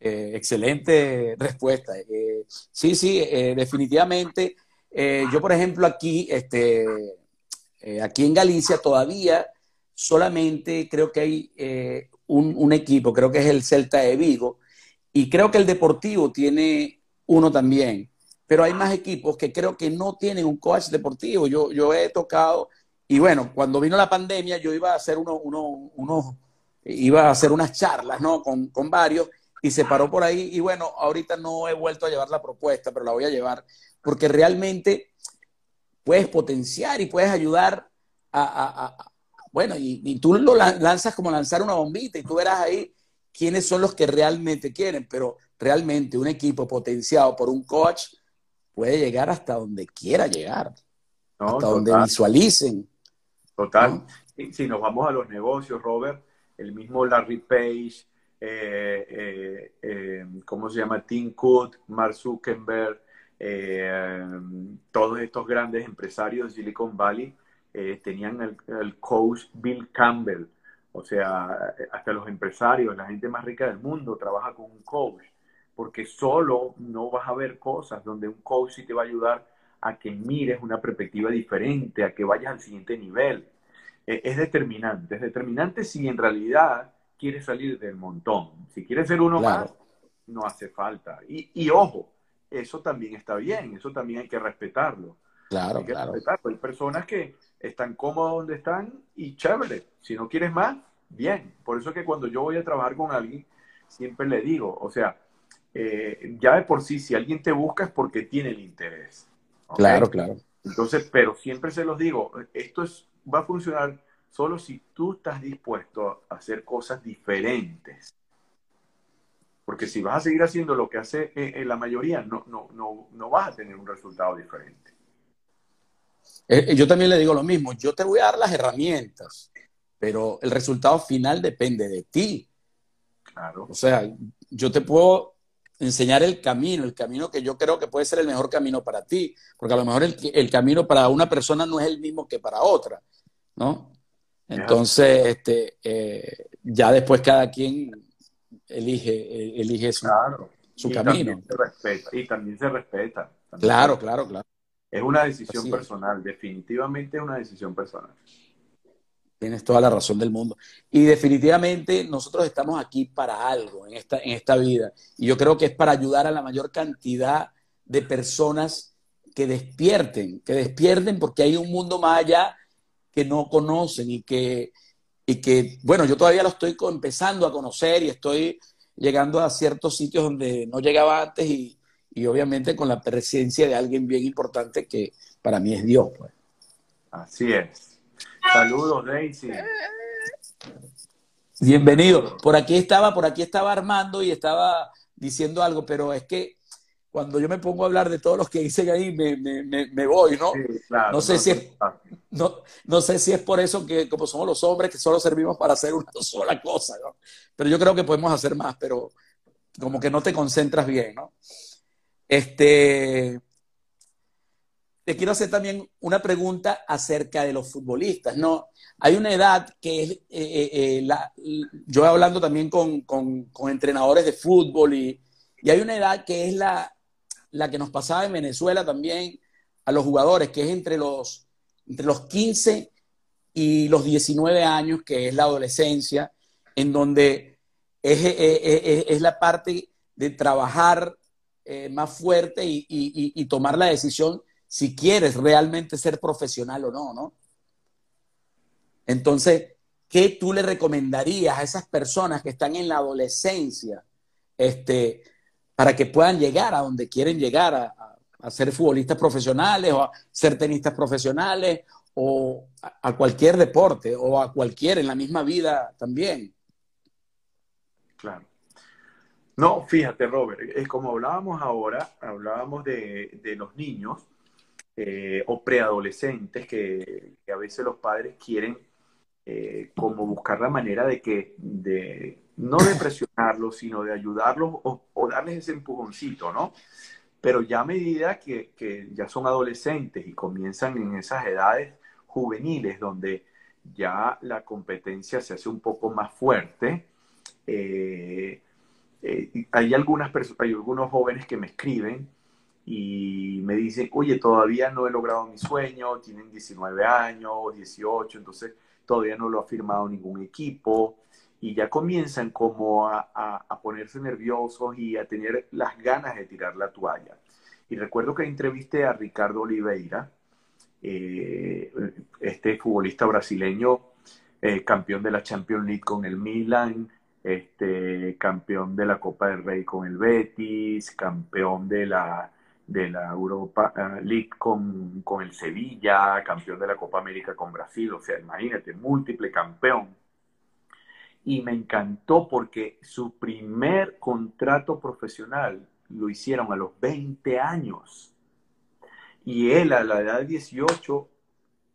eh, excelente respuesta. Eh, sí, sí, eh, definitivamente yo, por ejemplo, aquí, este, aquí en Galicia todavía solamente creo que hay eh, un, equipo, creo que es el Celta de Vigo, y creo que el Deportivo tiene uno también, pero hay más equipos que creo que no tienen un coach deportivo. Yo, yo he tocado, y bueno, cuando vino la pandemia yo iba a hacer uno iba a hacer unas charlas, ¿no? Con, con varios, y se paró por ahí, y bueno, ahorita no he vuelto a llevar la propuesta, pero la voy a llevar porque realmente puedes potenciar y puedes ayudar a, bueno, y, tú lo lanzas como lanzar una bombita y tú verás ahí quiénes son los que realmente quieren, pero realmente un equipo potenciado por un coach puede llegar hasta donde quiera llegar, hasta donde visualicen. Total. Si nos vamos a los negocios, Robert, el mismo Larry Page, eh, eh, eh, ¿cómo se llama? Tim Cook, Mark Zuckerberg, todos estos grandes empresarios de Silicon Valley eh, tenían el, coach Bill Campbell. O sea, hasta los empresarios, la gente más rica del mundo trabaja con un coach, porque solo no vas a ver cosas donde un coach sí te va a ayudar a que mires una perspectiva diferente, a que vayas al siguiente nivel. Eh, es determinante, es determinante si en realidad quieres salir del montón. Si quieres ser uno más, no hace falta. Y, y ojo, eso también está bien, eso también hay que respetarlo. Claro, claro. Hay personas que están cómodas donde están y chévere. Si no quieres más, bien. Por eso es que cuando yo voy a trabajar con alguien, siempre le digo, o sea, eh, ya de por sí, si alguien te busca es porque tiene el interés. Claro, claro. Entonces, pero siempre se los digo, esto es, va a funcionar solo si tú estás dispuesto a hacer cosas diferentes. Porque si vas a seguir haciendo lo que hace eh, eh, la mayoría, no, no, no, no vas a tener un resultado diferente. Eh, yo también le digo lo mismo, yo te voy a dar las herramientas, pero el resultado final depende de ti. Claro. O sea, yo te puedo enseñar el camino, el camino que yo creo que puede ser el mejor camino para ti, porque a lo mejor el, camino para una persona no es el mismo que para otra, ¿no? Entonces, este, ya después cada quien elige, elige su, su camino. se respeta, y también se respeta. claro, claro, claro. Es una decisión personal, definitivamente es una decisión personal. Tienes toda la razón del mundo. Y definitivamente nosotros estamos aquí para algo en esta, en esta vida. Y yo creo que es para ayudar a la mayor cantidad de personas que despierten, que despierten porque hay un mundo más allá que no conocen y que, y que, bueno, yo todavía lo estoy empezando a conocer y estoy llegando a ciertos sitios donde no llegaba antes y, y obviamente con la presencia de alguien bien importante que para mí es Dios. Pues. Así es. Saludos, Daisy. Bienvenido. Por aquí estaba, por aquí estaba Armando y estaba diciendo algo, pero es que cuando yo me pongo a hablar de todos los que dicen ahí, me, me, me, voy, ¿no? no, sé si es, no, no, sé si es por eso que como somos los hombres que solo servimos para hacer una sola cosa, ¿no? Pero yo creo que podemos hacer más, pero como que no te concentras bien, ¿no? Este, te quiero hacer también una pregunta acerca de los futbolistas, ¿no? Hay una edad que es, eh, eh, eh, la, yo hablando también con, con, entrenadores de fútbol y, y hay una edad que es la, la que nos pasaba en Venezuela también a los jugadores, que es entre los, entre los 15 y los 19 años, que es la adolescencia, en donde es, es, la parte de trabajar eh, más fuerte y, tomar la decisión si quieres realmente ser profesional o no, ¿no? Entonces, ¿qué tú le recomendarías a esas personas que están en la adolescencia este, para que puedan llegar a donde quieren llegar, a, ser futbolistas profesionales o a ser tenistas profesionales o a, cualquier deporte o a cualquier en la misma vida también? Claro. No, fíjate, Robert, es como hablábamos ahora, hablábamos de, los niños eh, o preadolescentes que, que, a veces los padres quieren eh, como buscar la manera de que, de, no de presionarlos, sino de ayudarlos o, darles ese empujoncito, ¿no? Pero ya a medida que, que, ya son adolescentes y comienzan en esas edades juveniles donde ya la competencia se hace un poco más fuerte, eh, eh, hay, algunas hay algunos jóvenes que me escriben y me dicen, oye, todavía no he logrado mi sueño, tienen 19 años, 18, entonces todavía no lo ha firmado ningún equipo y ya comienzan como a, ponerse nerviosos y a tener las ganas de tirar la toalla. Y recuerdo que entrevisté a Ricardo Oliveira, eh, este futbolista brasileño, eh, campeón de la Champions League con el Milan, este, campeón de la Copa del Rey con el Betis, campeón de la de la Europa eh, League con, con, el Sevilla, campeón de la Copa América con Brasil, o sea, imagínate, múltiple campeón. Y me encantó porque su primer contrato profesional lo hicieron a los 20 años. Y él a la edad de 18,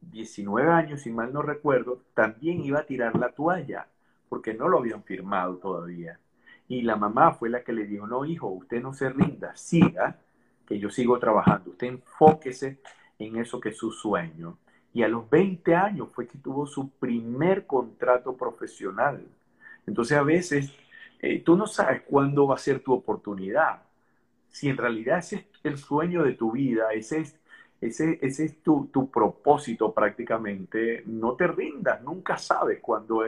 19 años, si mal no recuerdo, también iba a tirar la toalla, porque no lo habían firmado todavía. Y la mamá fue la que le dijo, no, hijo, usted no se rinda, siga que yo sigo trabajando. Usted enfóquese en eso que es su sueño. Y a los 20 años fue que tuvo su primer contrato profesional. Entonces a veces eh, tú no sabes cuándo va a ser tu oportunidad. Si en realidad ese es el sueño de tu vida, ese es, ese, ese es tu, tu propósito prácticamente, no te rindas, nunca sabes cuándo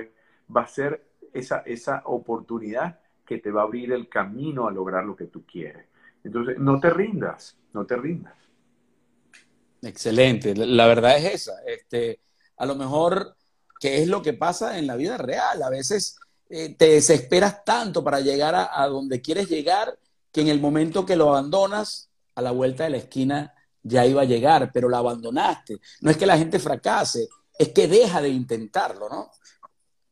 va a ser esa, esa oportunidad que te va a abrir el camino a lograr lo que tú quieres. Entonces, no te rindas, no te rindas. Excelente, la verdad es esa. Este, a lo mejor, ¿qué es lo que pasa en la vida real? A veces eh, te desesperas tanto para llegar a, donde quieres llegar que en el momento que lo abandonas, a la vuelta de la esquina ya iba a llegar, pero lo abandonaste. No es que la gente fracase, es que deja de intentarlo, ¿no?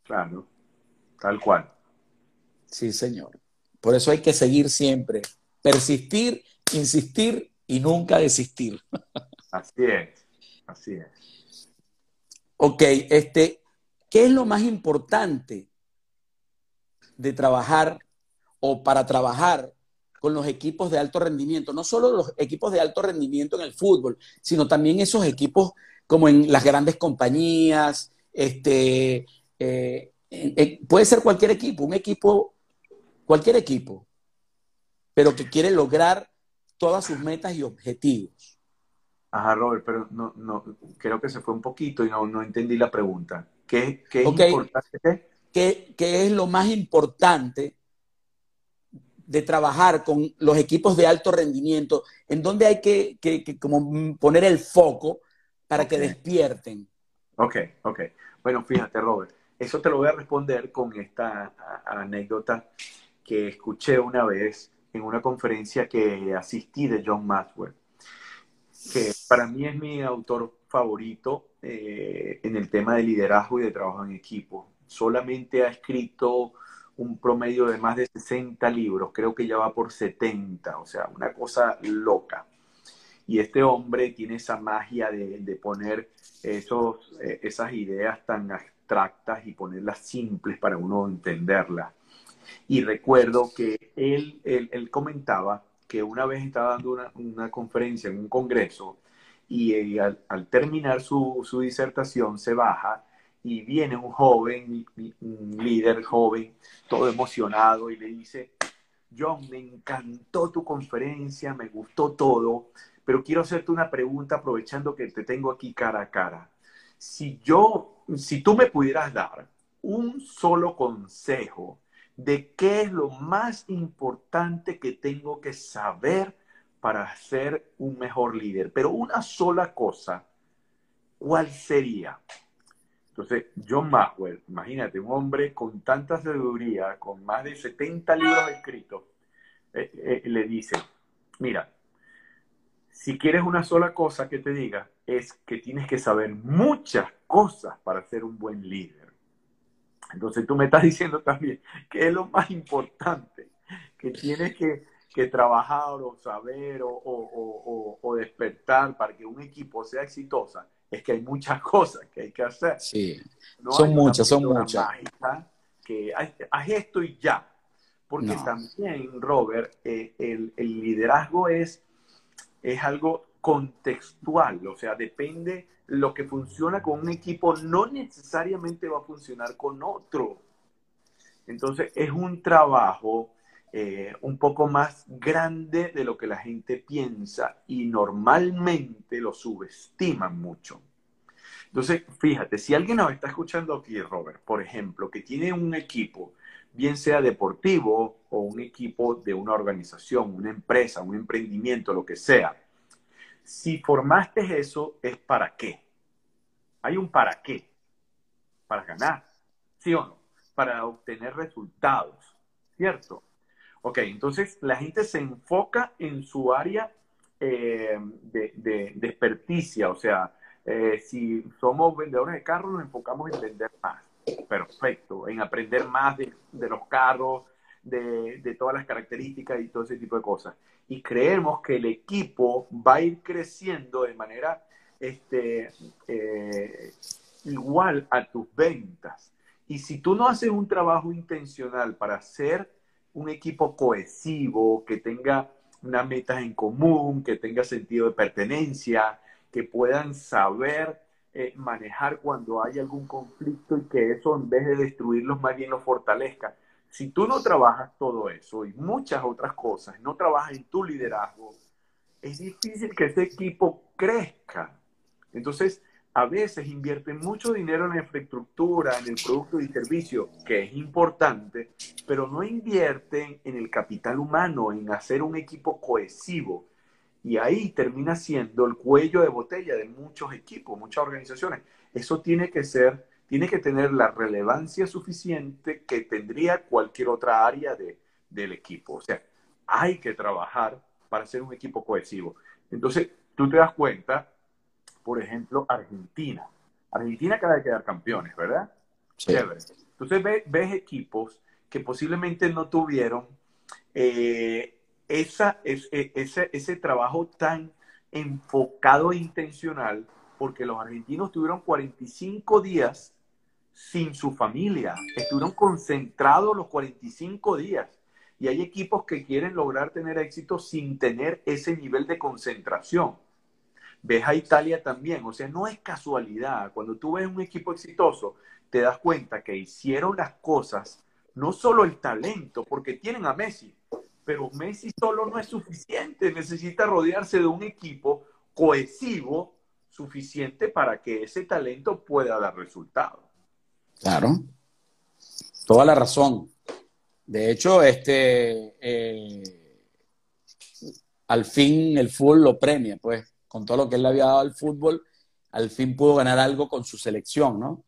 Claro, tal cual. Sí, señor. Por eso hay que seguir siempre persistir, insistir y nunca desistir. Así es, así es. Ok, este, ¿qué es lo más importante de trabajar o para trabajar con los equipos de alto rendimiento? No solo los equipos de alto rendimiento en el fútbol, sino también esos equipos como en las grandes compañías, este, eh, puede ser cualquier equipo, un equipo, cualquier equipo pero que quiere lograr todas sus metas y objetivos. Ajá, Robert, pero no, no, creo que se fue un poquito y no, no entendí la pregunta. ¿Qué, qué es importante? ¿Qué, ¿Qué es lo más importante de trabajar con los equipos de alto rendimiento? ¿En dónde hay que, que, que como poner el foco para que despierten? Ok, ok. Bueno, fíjate, Robert, eso te lo voy a responder con esta anécdota que escuché una vez en una conferencia que asistí de John Maxwell, que para mí es mi autor favorito eh, en el tema de liderazgo y de trabajo en equipo. Solamente ha escrito un promedio de más de 60 libros, creo que ya va por 70, o sea, una cosa loca. Y este hombre tiene esa magia de, de poner esos, eh, esas ideas tan abstractas y ponerlas simples para uno entenderlas. Y recuerdo que él, él, comentaba que una vez estaba dando una, una conferencia en un congreso y eh, al, terminar su, su, disertación se baja y viene un joven, un líder joven, todo emocionado y le dice, John, me encantó tu conferencia, me gustó todo, pero quiero hacerte una pregunta aprovechando que te tengo aquí cara a cara. Si yo, si tú me pudieras dar un solo consejo de qué es lo más importante que tengo que saber para ser un mejor líder. Pero una sola cosa, ¿cuál sería? Entonces, John Maxwell, imagínate, un hombre con tanta sabiduría, con más de 70 libros escritos, eh, eh, le dice, mira, si quieres una sola cosa que te diga, es que tienes que saber muchas cosas para ser un buen líder. Entonces tú me estás diciendo también que es lo más importante, que tienes que, trabajar o saber o, despertar para que un equipo sea exitosa, es que hay muchas cosas que hay que hacer. Sí, son muchas, son muchas. Que haz, esto y ya. Porque también, Robert, eh, el, el liderazgo es es algo contextual, o sea, depende lo que funciona con un equipo no necesariamente va a funcionar con otro. Entonces es un trabajo eh, un poco más grande de lo que la gente piensa y normalmente lo subestiman mucho. Entonces, fíjate, si alguien nos está escuchando aquí, Robert, por ejemplo, que tiene un equipo, bien sea deportivo o un equipo de una organización, una empresa, un emprendimiento, lo que sea, si formaste eso, es para qué. Hay un para qué. Para ganar, ¿sí o no? Para obtener resultados, ¿cierto? Ok, entonces la gente se enfoca en su área eh, de, de, experticia, o sea, eh, si somos vendedores de carros, nos enfocamos en vender más. Perfecto, en aprender más de, de los carros, de, todas las características y todo ese tipo de cosas. Y creemos que el equipo va a ir creciendo de manera este, eh, igual a tus ventas. Y si tú no haces un trabajo intencional para ser un equipo cohesivo, que tenga unas metas en común, que tenga sentido de pertenencia, que puedan saber eh, manejar cuando hay algún conflicto y que eso en vez de destruirlos más bien los fortalezca. Si tú no trabajas todo eso y muchas otras cosas, no trabajas en tu liderazgo, es difícil que ese equipo crezca. Entonces, a veces invierten mucho dinero en la infraestructura, en el producto y servicio, que es importante, pero no invierten en el capital humano, en hacer un equipo cohesivo. Y ahí termina siendo el cuello de botella de muchos equipos, muchas organizaciones. Eso tiene que ser tiene que tener la relevancia suficiente que tendría cualquier otra área de, del equipo. O sea, hay que trabajar para ser un equipo cohesivo. Entonces, tú te das cuenta, por ejemplo, Argentina. Argentina acaba de quedar campeones, ¿verdad? Chévere. Entonces ves, equipos que posiblemente no tuvieron eh, esa, e, ese, ese trabajo tan enfocado e intencional porque los argentinos tuvieron 45 días sin su familia, estuvieron concentrados los 45 días. Y hay equipos que quieren lograr tener éxito sin tener ese nivel de concentración. Ves a Italia también, o sea, no es casualidad. Cuando tú ves un equipo exitoso, te das cuenta que hicieron las cosas, no solo el talento, porque tienen a Messi, pero Messi solo no es suficiente, necesita rodearse de un equipo cohesivo suficiente para que ese talento pueda dar resultados. Claro, toda la razón. De hecho, este, eh, al fin el fútbol lo premia, pues, con todo lo que él le había dado al fútbol, al fin pudo ganar algo con su selección, ¿no?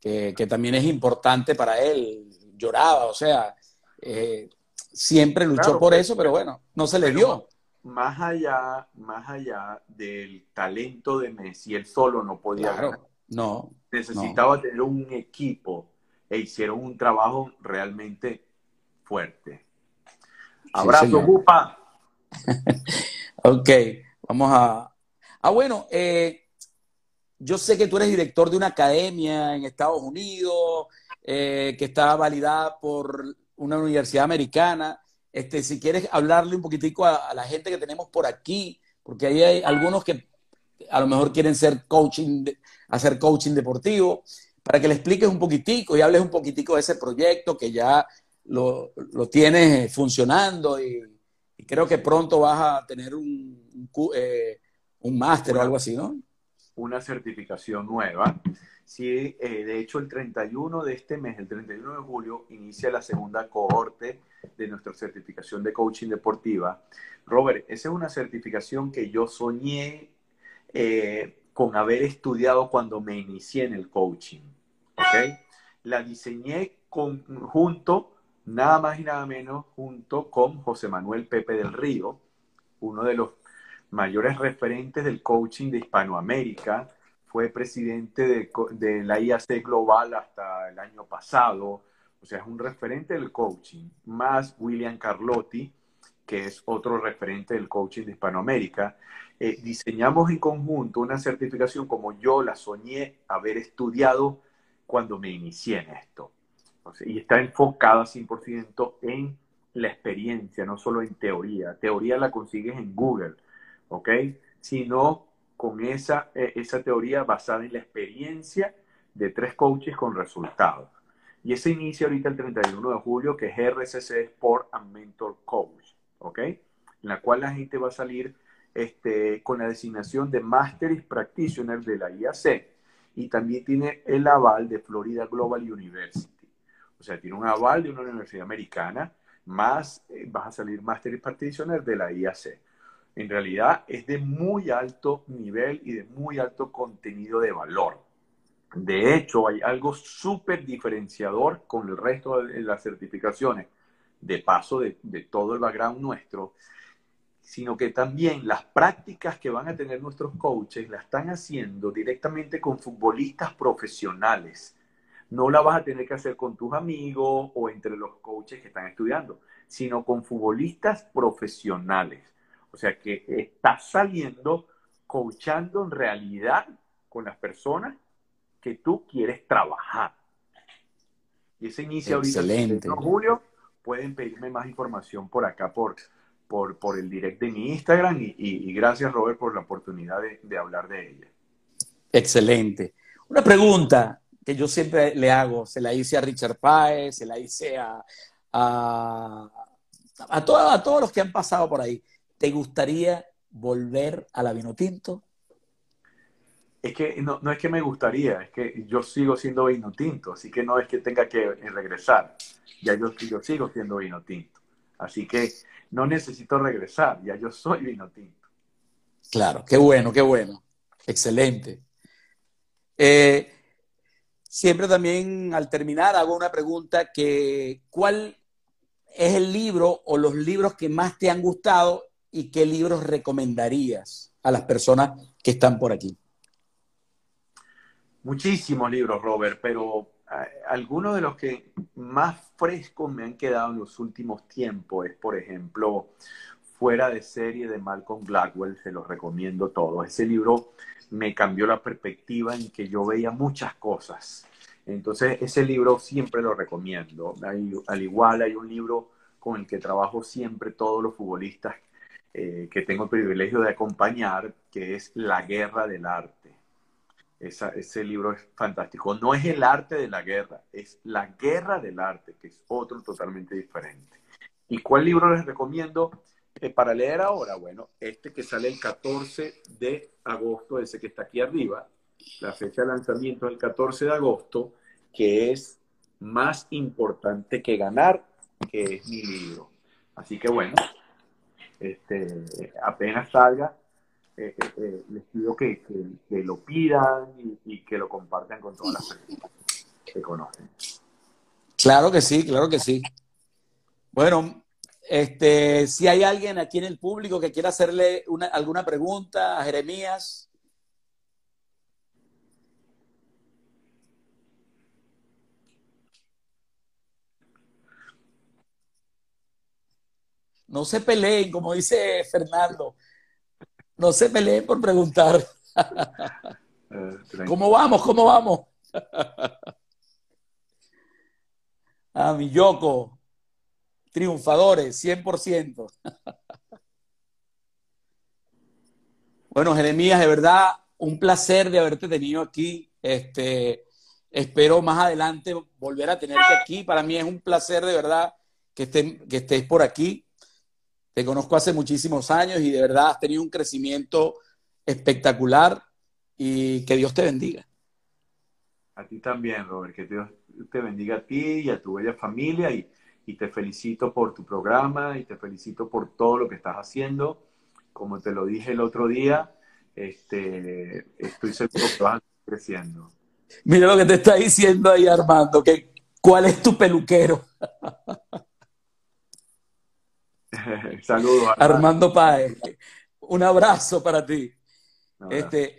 Que, también es importante para él. Lloraba, o sea, eh, siempre luchó por eso, pero bueno, no se le dio más allá, más allá del talento de Messi, él solo no podía ganar. No. Necesitaba tener un equipo e hicieron un trabajo realmente fuerte. Abrazo, Bupa. ok, vamos a. Ah, bueno, eh, yo sé que tú eres director de una academia en Estados Unidos eh, que está validada por una universidad americana. Este, si quieres hablarle un poquitico a, la gente que tenemos por aquí, porque ahí hay algunos que a lo mejor quieren ser coaching, hacer coaching deportivo, para que le expliques un poquitico y hables un poquitico de ese proyecto que ya lo, tienes funcionando y, creo que pronto vas a tener un, un, eh, un máster o algo así, ¿no? Una certificación nueva Sí, eh, de hecho el 31 de este mes, el 31 de julio, inicia la segunda cohorte de nuestra certificación de coaching deportiva. Robert, esa es una certificación que yo soñé eh, con haber estudiado cuando me inicié en el coaching. ¿ok? La diseñé junto, nada más y nada menos, junto con José Manuel Pepe del Río, uno de los mayores referentes del coaching de Hispanoamérica, fue presidente de, la IAC Global hasta el año pasado, o sea, es un referente del coaching, más William Carlotti, que es otro referente del coaching de Hispanoamérica. Eh, diseñamos en conjunto una certificación como yo la soñé haber estudiado cuando me inicié en esto. y está enfocada 100% en la experiencia, no solo en teoría. Teoría la consigues en Google, ¿ok? Sino con esa, eh, esa teoría basada en la experiencia de tres coaches con resultados. Y ese inicia ahorita el 31 de julio, que es RCC Sport and Mentor Coach, ¿ok? En la cual la gente va a salir este, con la designación de Master y Practitioner de la IAC. Y también tiene el aval de Florida Global University. O sea, tiene un aval de una universidad americana, más eh, vas a salir Master y Practitioner de la IAC. En realidad es de muy alto nivel y de muy alto contenido de valor. De hecho, hay algo súper diferenciador con el resto de las certificaciones, de paso de, todo el background nuestro, sino que también las prácticas que van a tener nuestros coaches la están haciendo directamente con futbolistas profesionales. No la vas a tener que hacer con tus amigos o entre los coaches que están estudiando, sino con futbolistas profesionales. O sea que estás saliendo coachando en realidad con las personas que tú quieres trabajar. Y ese inicia ahorita el julio. Pueden pedirme más información por acá, por, por, por el direct de mi Instagram. Y, gracias, Robert, por la oportunidad de, hablar de ella. Excelente. Una pregunta que yo siempre le hago, se la hice a Richard Páez, se la hice a, a, a, a todos los que han pasado por ahí. ¿Te gustaría volver a la Vinotinto? Es que no, es que me gustaría, es que yo sigo siendo vino tinto, así que no es que tenga que regresar. Ya yo, yo sigo siendo vino tinto. Así que no necesito regresar, ya yo soy vino tinto. Claro, qué bueno, qué bueno. Excelente. Eh, siempre también al terminar hago una pregunta que ¿cuál es el libro o los libros que más te han gustado y qué libros recomendarías a las personas que están por aquí? Muchísimos libros, Robert, pero algunos de los que más frescos me han quedado en los últimos tiempos es, por ejemplo, Fuera de serie de Malcolm Gladwell, se los recomiendo todos. Ese libro me cambió la perspectiva en que yo veía muchas cosas. Entonces, ese libro siempre lo recomiendo. al igual hay un libro con el que trabajo siempre todos los futbolistas eh, que tengo el privilegio de acompañar, que es La Guerra del Arte ese libro es fantástico. No es el arte de la guerra, es la guerra del arte, que es otro totalmente diferente. ¿Y cuál libro les recomiendo eh, para leer ahora? Bueno, este que sale el 14 de agosto, ese que está aquí arriba, la fecha de lanzamiento es el 14 de agosto, que es más importante que ganar, que es mi libro. Así que bueno, este, apenas salga, eh, eh, eh, les pido que, lo pidan y, que lo compartan con todas las personas que conocen. Claro que sí, claro que sí. Bueno, este, si hay alguien aquí en el público que quiera hacerle una, alguna pregunta a Jeremías. No se peleen, como dice Fernando. No se peleen por preguntar. ¿Cómo vamos? ¿Cómo vamos? A mi Yoko, triunfadores, 100%. Bueno, Jeremías, de verdad, un placer de haberte tenido aquí. Este, espero más adelante volver a tenerte aquí. Para mí es un placer de verdad que, que estés por aquí. Te conozco hace muchísimos años y de verdad has tenido un crecimiento espectacular y que Dios te bendiga. A ti también, Robert, que Dios te bendiga a ti y a tu bella familia y, te felicito por tu programa y te felicito por todo lo que estás haciendo. Como te lo dije el otro día, este, estoy seguro que vas creciendo. Mira lo que te está diciendo ahí Armando, que cuál es tu peluquero. Saludos. Armando. Armando Páez. Un abrazo para ti. Este,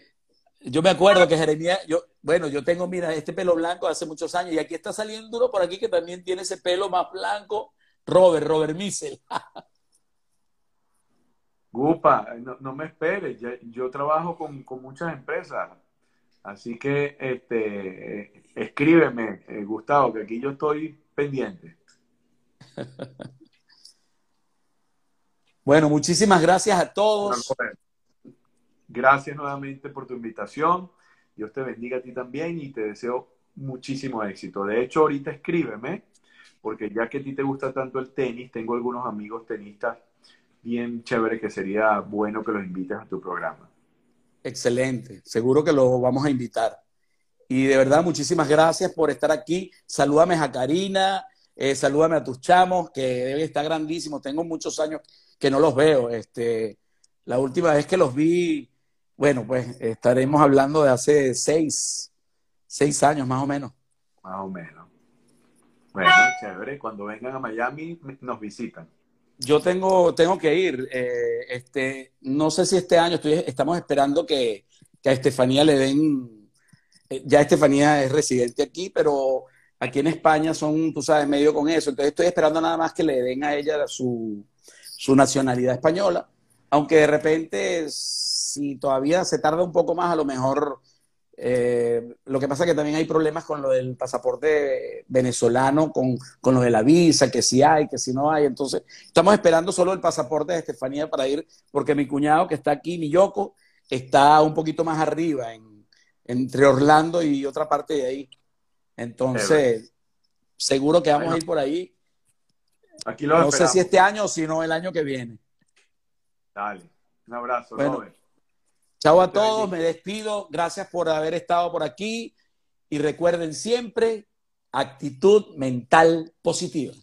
yo me acuerdo que Jeremías, yo, bueno, yo tengo, mira, este pelo blanco hace muchos años y aquí está saliendo uno por aquí que también tiene ese pelo más blanco, Robert, Robert Missel. Gupa, no, me esperes, yo, trabajo con, muchas empresas, así que este, escríbeme, eh, Gustavo, que aquí yo estoy pendiente. Bueno, muchísimas gracias a todos. Gracias nuevamente por tu invitación. Dios te bendiga a ti también y te deseo muchísimo éxito. De hecho, ahorita escríbeme, porque ya que a ti te gusta tanto el tenis, tengo algunos amigos tenistas bien chévere que sería bueno que los invites a tu programa. Excelente, seguro que lo vamos a invitar. Y de verdad, muchísimas gracias por estar aquí. Salúdame a Karina, eh, salúdame a tus chamos, que deben estar grandísimos. Tengo muchos años que no los veo. Este, la última vez que los vi, bueno, pues estaremos hablando de hace seis, seis años más o menos. Más o menos. Bueno, chévere. Cuando vengan a Miami, nos visitan. Yo tengo, tengo que ir. Eh, este, no sé si este año estoy, estamos esperando que, a Estefanía le den. Eh, ya Estefanía es residente aquí, pero aquí en España son, tú sabes, medio con eso. Entonces estoy esperando nada más que le den a ella su, su nacionalidad española. Aunque de repente, si todavía se tarda un poco más, a lo mejor eh, lo que pasa es que también hay problemas con lo del pasaporte venezolano, con, con, lo de la visa, que si hay, que si no hay. Entonces, estamos esperando solo el pasaporte de Estefanía para ir, porque mi cuñado que está aquí, mi Yoko, está un poquito más arriba, en, entre Orlando y otra parte de ahí. Entonces, seguro que vamos a ir por ahí. Aquí lo no sé si este año o si no el año que viene. Dale, un abrazo, Chao a todos, me despido. Gracias por haber estado por aquí y recuerden siempre actitud mental positiva.